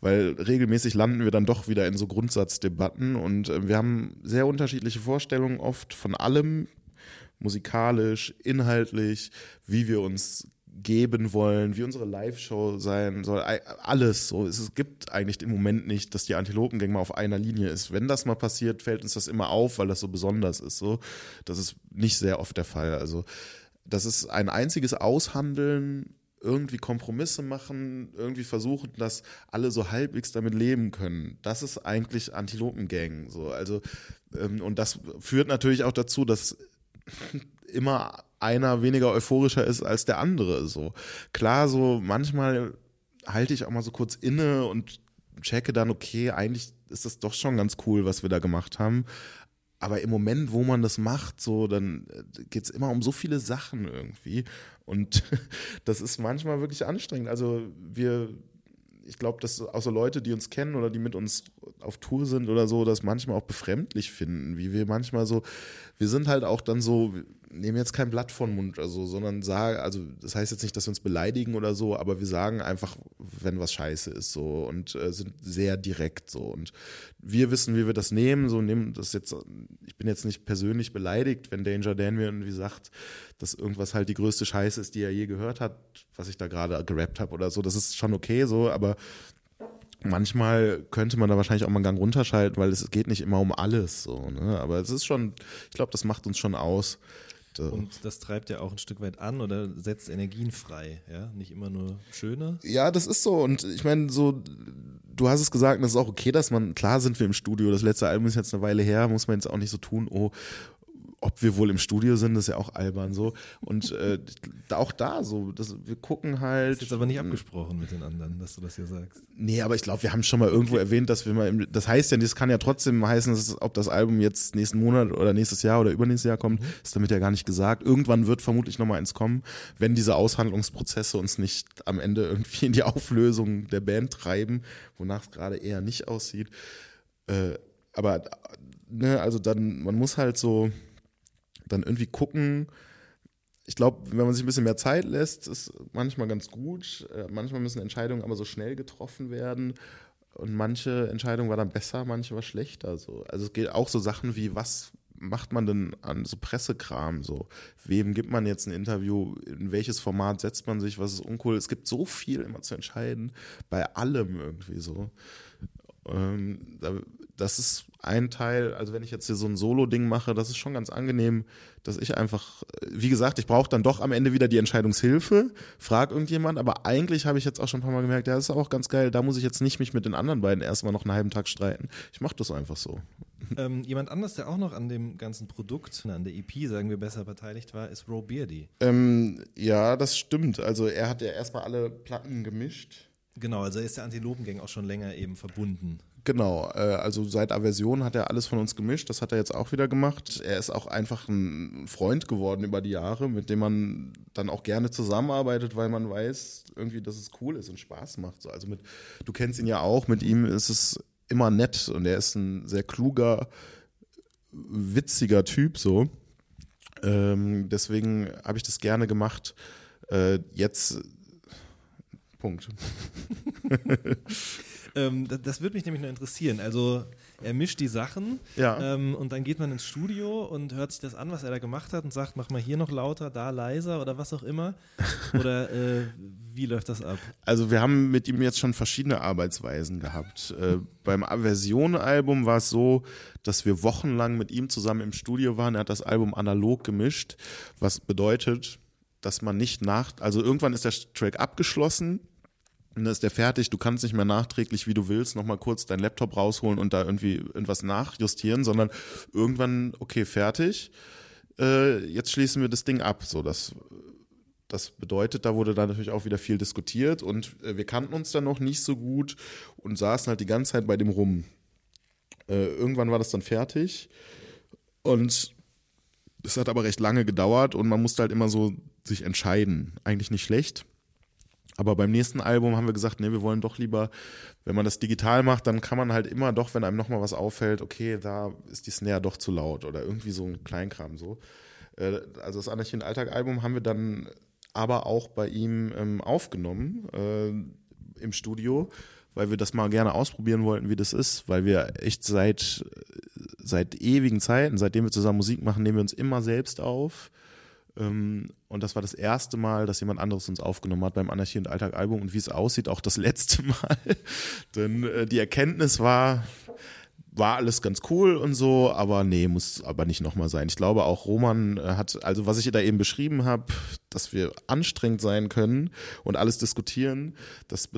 weil regelmäßig landen wir dann doch wieder in so Grundsatzdebatten und äh, wir haben sehr unterschiedliche Vorstellungen oft von allem, musikalisch, inhaltlich, wie wir uns geben wollen, wie unsere Live-Show sein soll, alles so. Es es gibt eigentlich im Moment nicht, dass die Antilopengang mal auf einer Linie ist. Wenn das mal passiert, fällt uns das immer auf, weil das so besonders ist. So, das ist nicht sehr oft der Fall. Also das ist ein einziges Aushandeln, irgendwie Kompromisse machen, irgendwie versuchen, dass alle so halbwegs damit leben können. Das ist eigentlich Antilopengang. So, also ähm, und das führt natürlich auch dazu, dass immer einer weniger euphorischer ist als der andere. So klar, so manchmal halte ich auch mal so kurz inne und checke dann, okay, eigentlich ist das doch schon ganz cool, was wir da gemacht haben. Aber im Moment, wo man das macht, so, dann geht es immer um so viele Sachen irgendwie. Und das ist manchmal wirklich anstrengend. Also wir, ich glaube, dass auch so Leute, die uns kennen oder die mit uns auf Tour sind oder so, das manchmal auch befremdlich finden, wie wir manchmal so, wir sind halt auch dann so, nehmen jetzt kein Blatt von Mund, also, sondern sagen, also das heißt jetzt nicht, dass wir uns beleidigen oder so, aber wir sagen einfach, wenn was scheiße ist so und äh, sind sehr direkt so und wir wissen, wie wir das nehmen, so nehmen das jetzt, ich bin jetzt nicht persönlich beleidigt, wenn Danger Dan mir irgendwie sagt, dass irgendwas halt die größte Scheiße ist, die er je gehört hat, was ich da gerade gerappt habe oder so, das ist schon okay so, aber manchmal könnte man da wahrscheinlich auch mal einen Gang runterschalten, weil es geht nicht immer um alles so, ne? aber es ist schon, ich glaube, das macht uns schon aus. Da- Und das treibt ja auch ein Stück weit an oder setzt Energien frei, ja? Nicht immer nur schöne. Ja, das ist so. Und ich meine, so, du hast es gesagt, das ist auch okay, dass man, klar sind wir im Studio, das letzte Album ist jetzt eine Weile her, muss man jetzt auch nicht so tun, oh, ob wir wohl im Studio sind, das ist ja auch albern so. Und äh, auch da so, das, wir gucken halt. Ist jetzt aber nicht abgesprochen mit den anderen, dass du das hier sagst. Nee, aber ich glaube, wir haben schon mal irgendwo erwähnt, dass wir mal, im, das heißt ja, das kann ja trotzdem heißen, dass, ob das Album jetzt nächsten Monat oder nächstes Jahr oder übernächstes Jahr kommt, ist damit ja gar nicht gesagt. Irgendwann wird vermutlich noch mal eins kommen, wenn diese Aushandlungsprozesse uns nicht am Ende irgendwie in die Auflösung der Band treiben, wonach es gerade eher nicht aussieht. Äh, aber, ne, also dann, man muss halt so dann irgendwie gucken, ich glaube, wenn man sich ein bisschen mehr Zeit lässt, ist manchmal ganz gut. Äh, Manchmal müssen Entscheidungen aber so schnell getroffen werden. Und manche Entscheidung war dann besser, manche war schlechter. So. Also es geht auch so Sachen wie, was macht man denn an so Pressekram? So, wem gibt man jetzt ein Interview? In welches Format setzt man sich? Was ist uncool? Es gibt so viel immer zu entscheiden, bei allem irgendwie so. Ähm, da, das ist ein Teil, also wenn ich jetzt hier so ein Solo-Ding mache, das ist schon ganz angenehm, dass ich einfach, wie gesagt, ich brauche dann doch am Ende wieder die Entscheidungshilfe, frag irgendjemand, aber eigentlich habe ich jetzt auch schon ein paar Mal gemerkt, ja, das ist auch ganz geil, da muss ich jetzt nicht mich mit den anderen beiden erstmal noch einen halben Tag streiten. Ich mache das einfach so. Ähm, jemand anders, der auch noch an dem ganzen Produkt, an der EP, sagen wir besser, beteiligt war, ist Ro Beardy. Ähm, ja, das stimmt. Also er hat ja erstmal alle Platten gemischt. Genau, also er ist der Antilopengang auch schon länger eben verbunden. Genau, äh, also seit Aversion hat er alles von uns gemischt, das hat er jetzt auch wieder gemacht. Er ist auch einfach ein Freund geworden über die Jahre, mit dem man dann auch gerne zusammenarbeitet, weil man weiß irgendwie, dass es cool ist und Spaß macht. So, also mit, du kennst ihn ja auch, mit ihm ist es immer nett und er ist ein sehr kluger, witziger Typ so. Ähm, deswegen habe ich das gerne gemacht. Äh, jetzt Punkt. Ähm, das, das würde mich nämlich nur interessieren. Also er mischt die Sachen Ja. ähm, und dann geht man ins Studio und hört sich das an, was er da gemacht hat und sagt, mach mal hier noch lauter, da leiser oder was auch immer. Oder äh, wie läuft das ab? Also wir haben mit ihm jetzt schon verschiedene Arbeitsweisen gehabt. Äh, beim Aversion-Album war es so, dass wir wochenlang mit ihm zusammen im Studio waren. Er hat das Album analog gemischt, was bedeutet, dass man nicht nach, also irgendwann ist der Track abgeschlossen. Und dann ist der fertig, du kannst nicht mehr nachträglich, wie du willst, nochmal kurz deinen Laptop rausholen und da irgendwie irgendwas nachjustieren, sondern irgendwann, okay, fertig, äh, jetzt schließen wir das Ding ab. So, das das bedeutet, da wurde dann natürlich auch wieder viel diskutiert und äh, wir kannten uns dann noch nicht so gut und saßen halt die ganze Zeit bei dem rum. Äh, irgendwann war das dann fertig und es hat aber recht lange gedauert und man musste halt immer so sich entscheiden. Eigentlich nicht schlecht. Aber beim nächsten Album haben wir gesagt, nee, wir wollen doch lieber, wenn man das digital macht, dann kann man halt immer doch, wenn einem nochmal was auffällt, okay, da ist die Snare doch zu laut oder irgendwie so ein Kleinkram so. Äh, Also das Anarchie Alltag Album haben wir dann aber auch bei ihm ähm, aufgenommen äh, im Studio, weil wir das mal gerne ausprobieren wollten, wie das ist, weil wir echt seit seit ewigen Zeiten, seitdem wir zusammen Musik machen, nehmen wir uns immer selbst auf. Ähm, und das war das erste Mal, dass jemand anderes uns aufgenommen hat beim Anarchie und Alltag Album und wie es aussieht, auch das letzte Mal. Denn äh, die Erkenntnis war, war alles ganz cool und so, aber nee, muss aber nicht nochmal sein. Ich glaube auch Roman äh, hat, also was ich da eben beschrieben habe, dass wir anstrengend sein können und alles diskutieren, das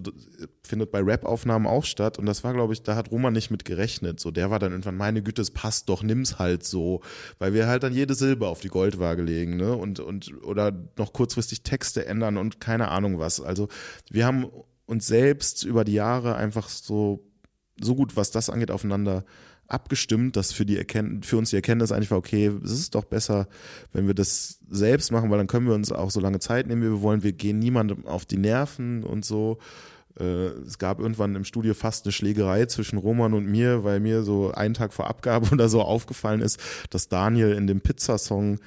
findet bei Rap-Aufnahmen auch statt und das war, glaube ich, da hat Roman nicht mit gerechnet. So, der war dann irgendwann, meine Güte, es passt doch, nimm's halt so, weil wir halt dann jede Silbe auf die Goldwaage legen, ne, und, und, oder noch kurzfristig Texte ändern und keine Ahnung was. Also, wir haben uns selbst über die Jahre einfach so so gut, was das angeht, aufeinander abgestimmt, dass für, die für uns die Erkenntnis eigentlich war, okay, es ist doch besser, wenn wir das selbst machen, weil dann können wir uns auch so lange Zeit nehmen, wie wir wollen. Wir gehen niemandem auf die Nerven und so. Äh, Es gab irgendwann im Studio fast eine Schlägerei zwischen Roman und mir, weil mir so einen Tag vor Abgabe oder so aufgefallen ist, dass Daniel in dem Pizzasong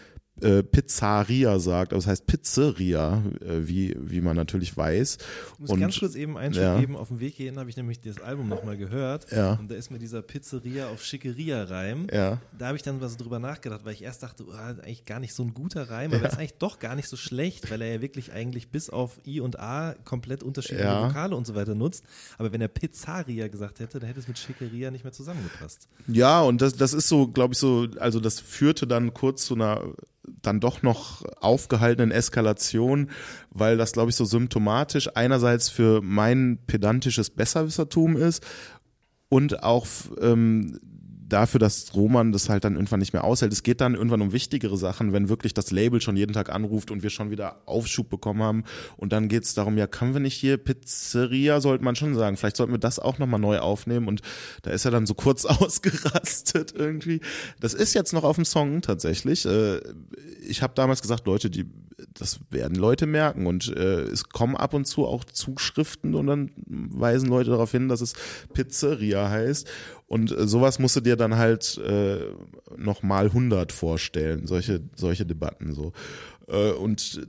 äh, Pizzeria sagt, aber es heißt Pizzeria, äh, wie, wie man natürlich weiß. Ich muss Und- ganz kurz eben einen ja. geben. Auf dem Weg hierhin habe ich nämlich das Album nochmal gehört. Ja. Und da ist mir dieser Pizzeria auf Schickeria-Reim. Ja. Da habe ich dann was drüber nachgedacht, weil ich erst dachte, oh, eigentlich gar nicht so ein guter Reim, aber er ist eigentlich doch gar nicht so schlecht, weil er ja wirklich eigentlich bis auf I und A komplett unterschiedliche Ja. Vokale und so weiter nutzt. Aber wenn er Pizzeria gesagt hätte, dann hätte es mit Schickeria nicht mehr zusammengepasst. Ja, und das, das ist so, glaube ich, so, also das führte dann kurz zu einer dann doch noch aufgehaltenen Eskalation, weil das, glaube ich, so symptomatisch einerseits für mein pedantisches Besserwissertum ist und auch ähm, dafür, dass Roman das halt dann irgendwann nicht mehr aushält. Es geht dann irgendwann um wichtigere Sachen, wenn wirklich das Label schon jeden Tag anruft und wir schon wieder Aufschub bekommen haben. Und dann geht es darum, ja, können wir nicht hier Pizzeria, sollte man schon sagen. Vielleicht sollten wir das auch nochmal neu aufnehmen. Und da ist er dann so kurz ausgerastet irgendwie. Das ist jetzt noch auf dem Song tatsächlich. Äh, Ich habe damals gesagt, Leute, die das werden Leute merken und äh, es kommen ab und zu auch Zuschriften und dann weisen Leute darauf hin, dass es Pizzeria heißt und äh, sowas musst du dir dann halt äh, noch mal 100 vorstellen, solche solche Debatten so äh, und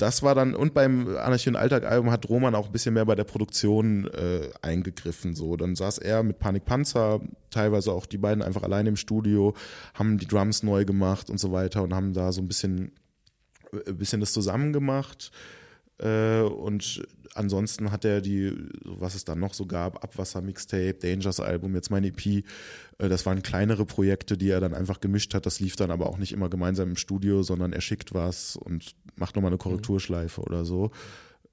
das war dann, und beim Anarchie und Alltag Album hat Roman auch ein bisschen mehr bei der Produktion äh, eingegriffen. So, dann saß er mit Panik Panzer, teilweise auch die beiden einfach alleine im Studio, haben die Drums neu gemacht und so weiter und haben da so ein bisschen, ein bisschen das zusammen gemacht. Äh, und ansonsten hat er die, was es dann noch so gab, Abwasser-Mixtape, Dangers-Album, jetzt mein EP, äh, das waren kleinere Projekte, die er dann einfach gemischt hat. Das lief dann aber auch nicht immer gemeinsam im Studio, sondern er schickt was und macht nochmal eine Korrekturschleife oder so.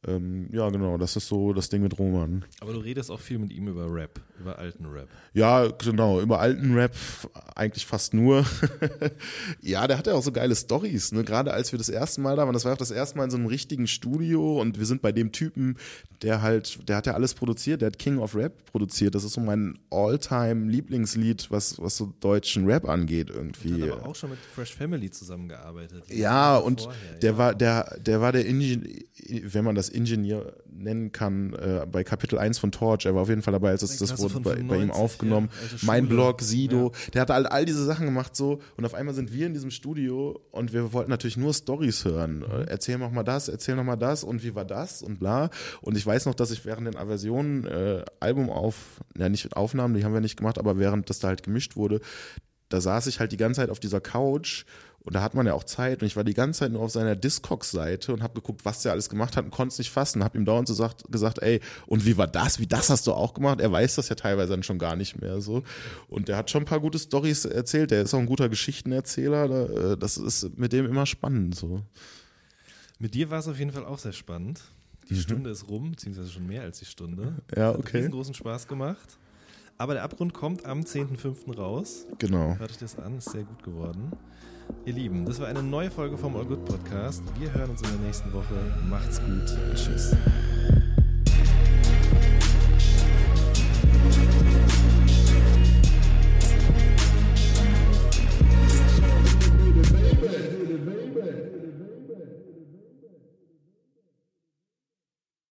Ähm, ja, genau, das ist so das Ding mit Roman. Aber du redest auch viel mit ihm über Rap, über alten Rap. Ja, genau, über alten Rap eigentlich fast nur. ja, der hat ja auch so geile Stories, ne? Gerade als wir das erste Mal da waren, das war auch das erste Mal in so einem richtigen Studio und wir sind bei dem Typen, der halt, der hat ja alles produziert, der hat King of Rap produziert. Das ist so mein Alltime Lieblingslied, was, was so deutschen Rap angeht irgendwie. Hat aber auch schon mit Fresh Family zusammengearbeitet. Ja, und Vorher, der ja. war, der, der war der Ingenieur, wenn man das Ingenieur nennen kann, äh, bei Kapitel 1 von Torch. Er war auf jeden Fall dabei, als es das wurde bei, bei ihm 95, aufgenommen. ja, mein. Blog, Sido. Der hat all, all diese Sachen gemacht so und auf einmal sind wir in diesem Studio und wir wollten natürlich nur Stories hören. Äh, Erzähl noch mal das, erzähl noch mal das und wie war das und bla. Und ich weiß noch, dass ich während den Aversionen äh, Album auf, ja nicht Aufnahmen, die haben wir nicht gemacht, aber während das da halt gemischt wurde, da saß ich halt die ganze Zeit auf dieser Couch und da hat man ja auch Zeit und ich war die ganze Zeit nur auf seiner Discogs-Seite und habe geguckt, was der alles gemacht hat und konnte es nicht fassen. Hab ihm dauernd so gesagt, gesagt, ey, und wie war das? Wie das hast du auch gemacht? Er weiß das ja teilweise dann schon gar nicht mehr so. Und der hat schon ein paar gute Stories erzählt. Der ist auch ein guter Geschichtenerzähler. Äh, Das ist mit dem immer spannend so. Mit dir war es auf jeden Fall auch sehr spannend. Die Stunde ist rum, beziehungsweise schon mehr als die Stunde. Mhm. Ja, Hat okay. riesengroßen Spaß gemacht. Aber der Abgrund kommt am 10.05. raus. Genau. Hört euch das an, ist sehr gut geworden. Ihr Lieben, das war eine neue Folge vom All Good Podcast. Wir hören uns in der nächsten Woche. Macht's gut. Tschüss.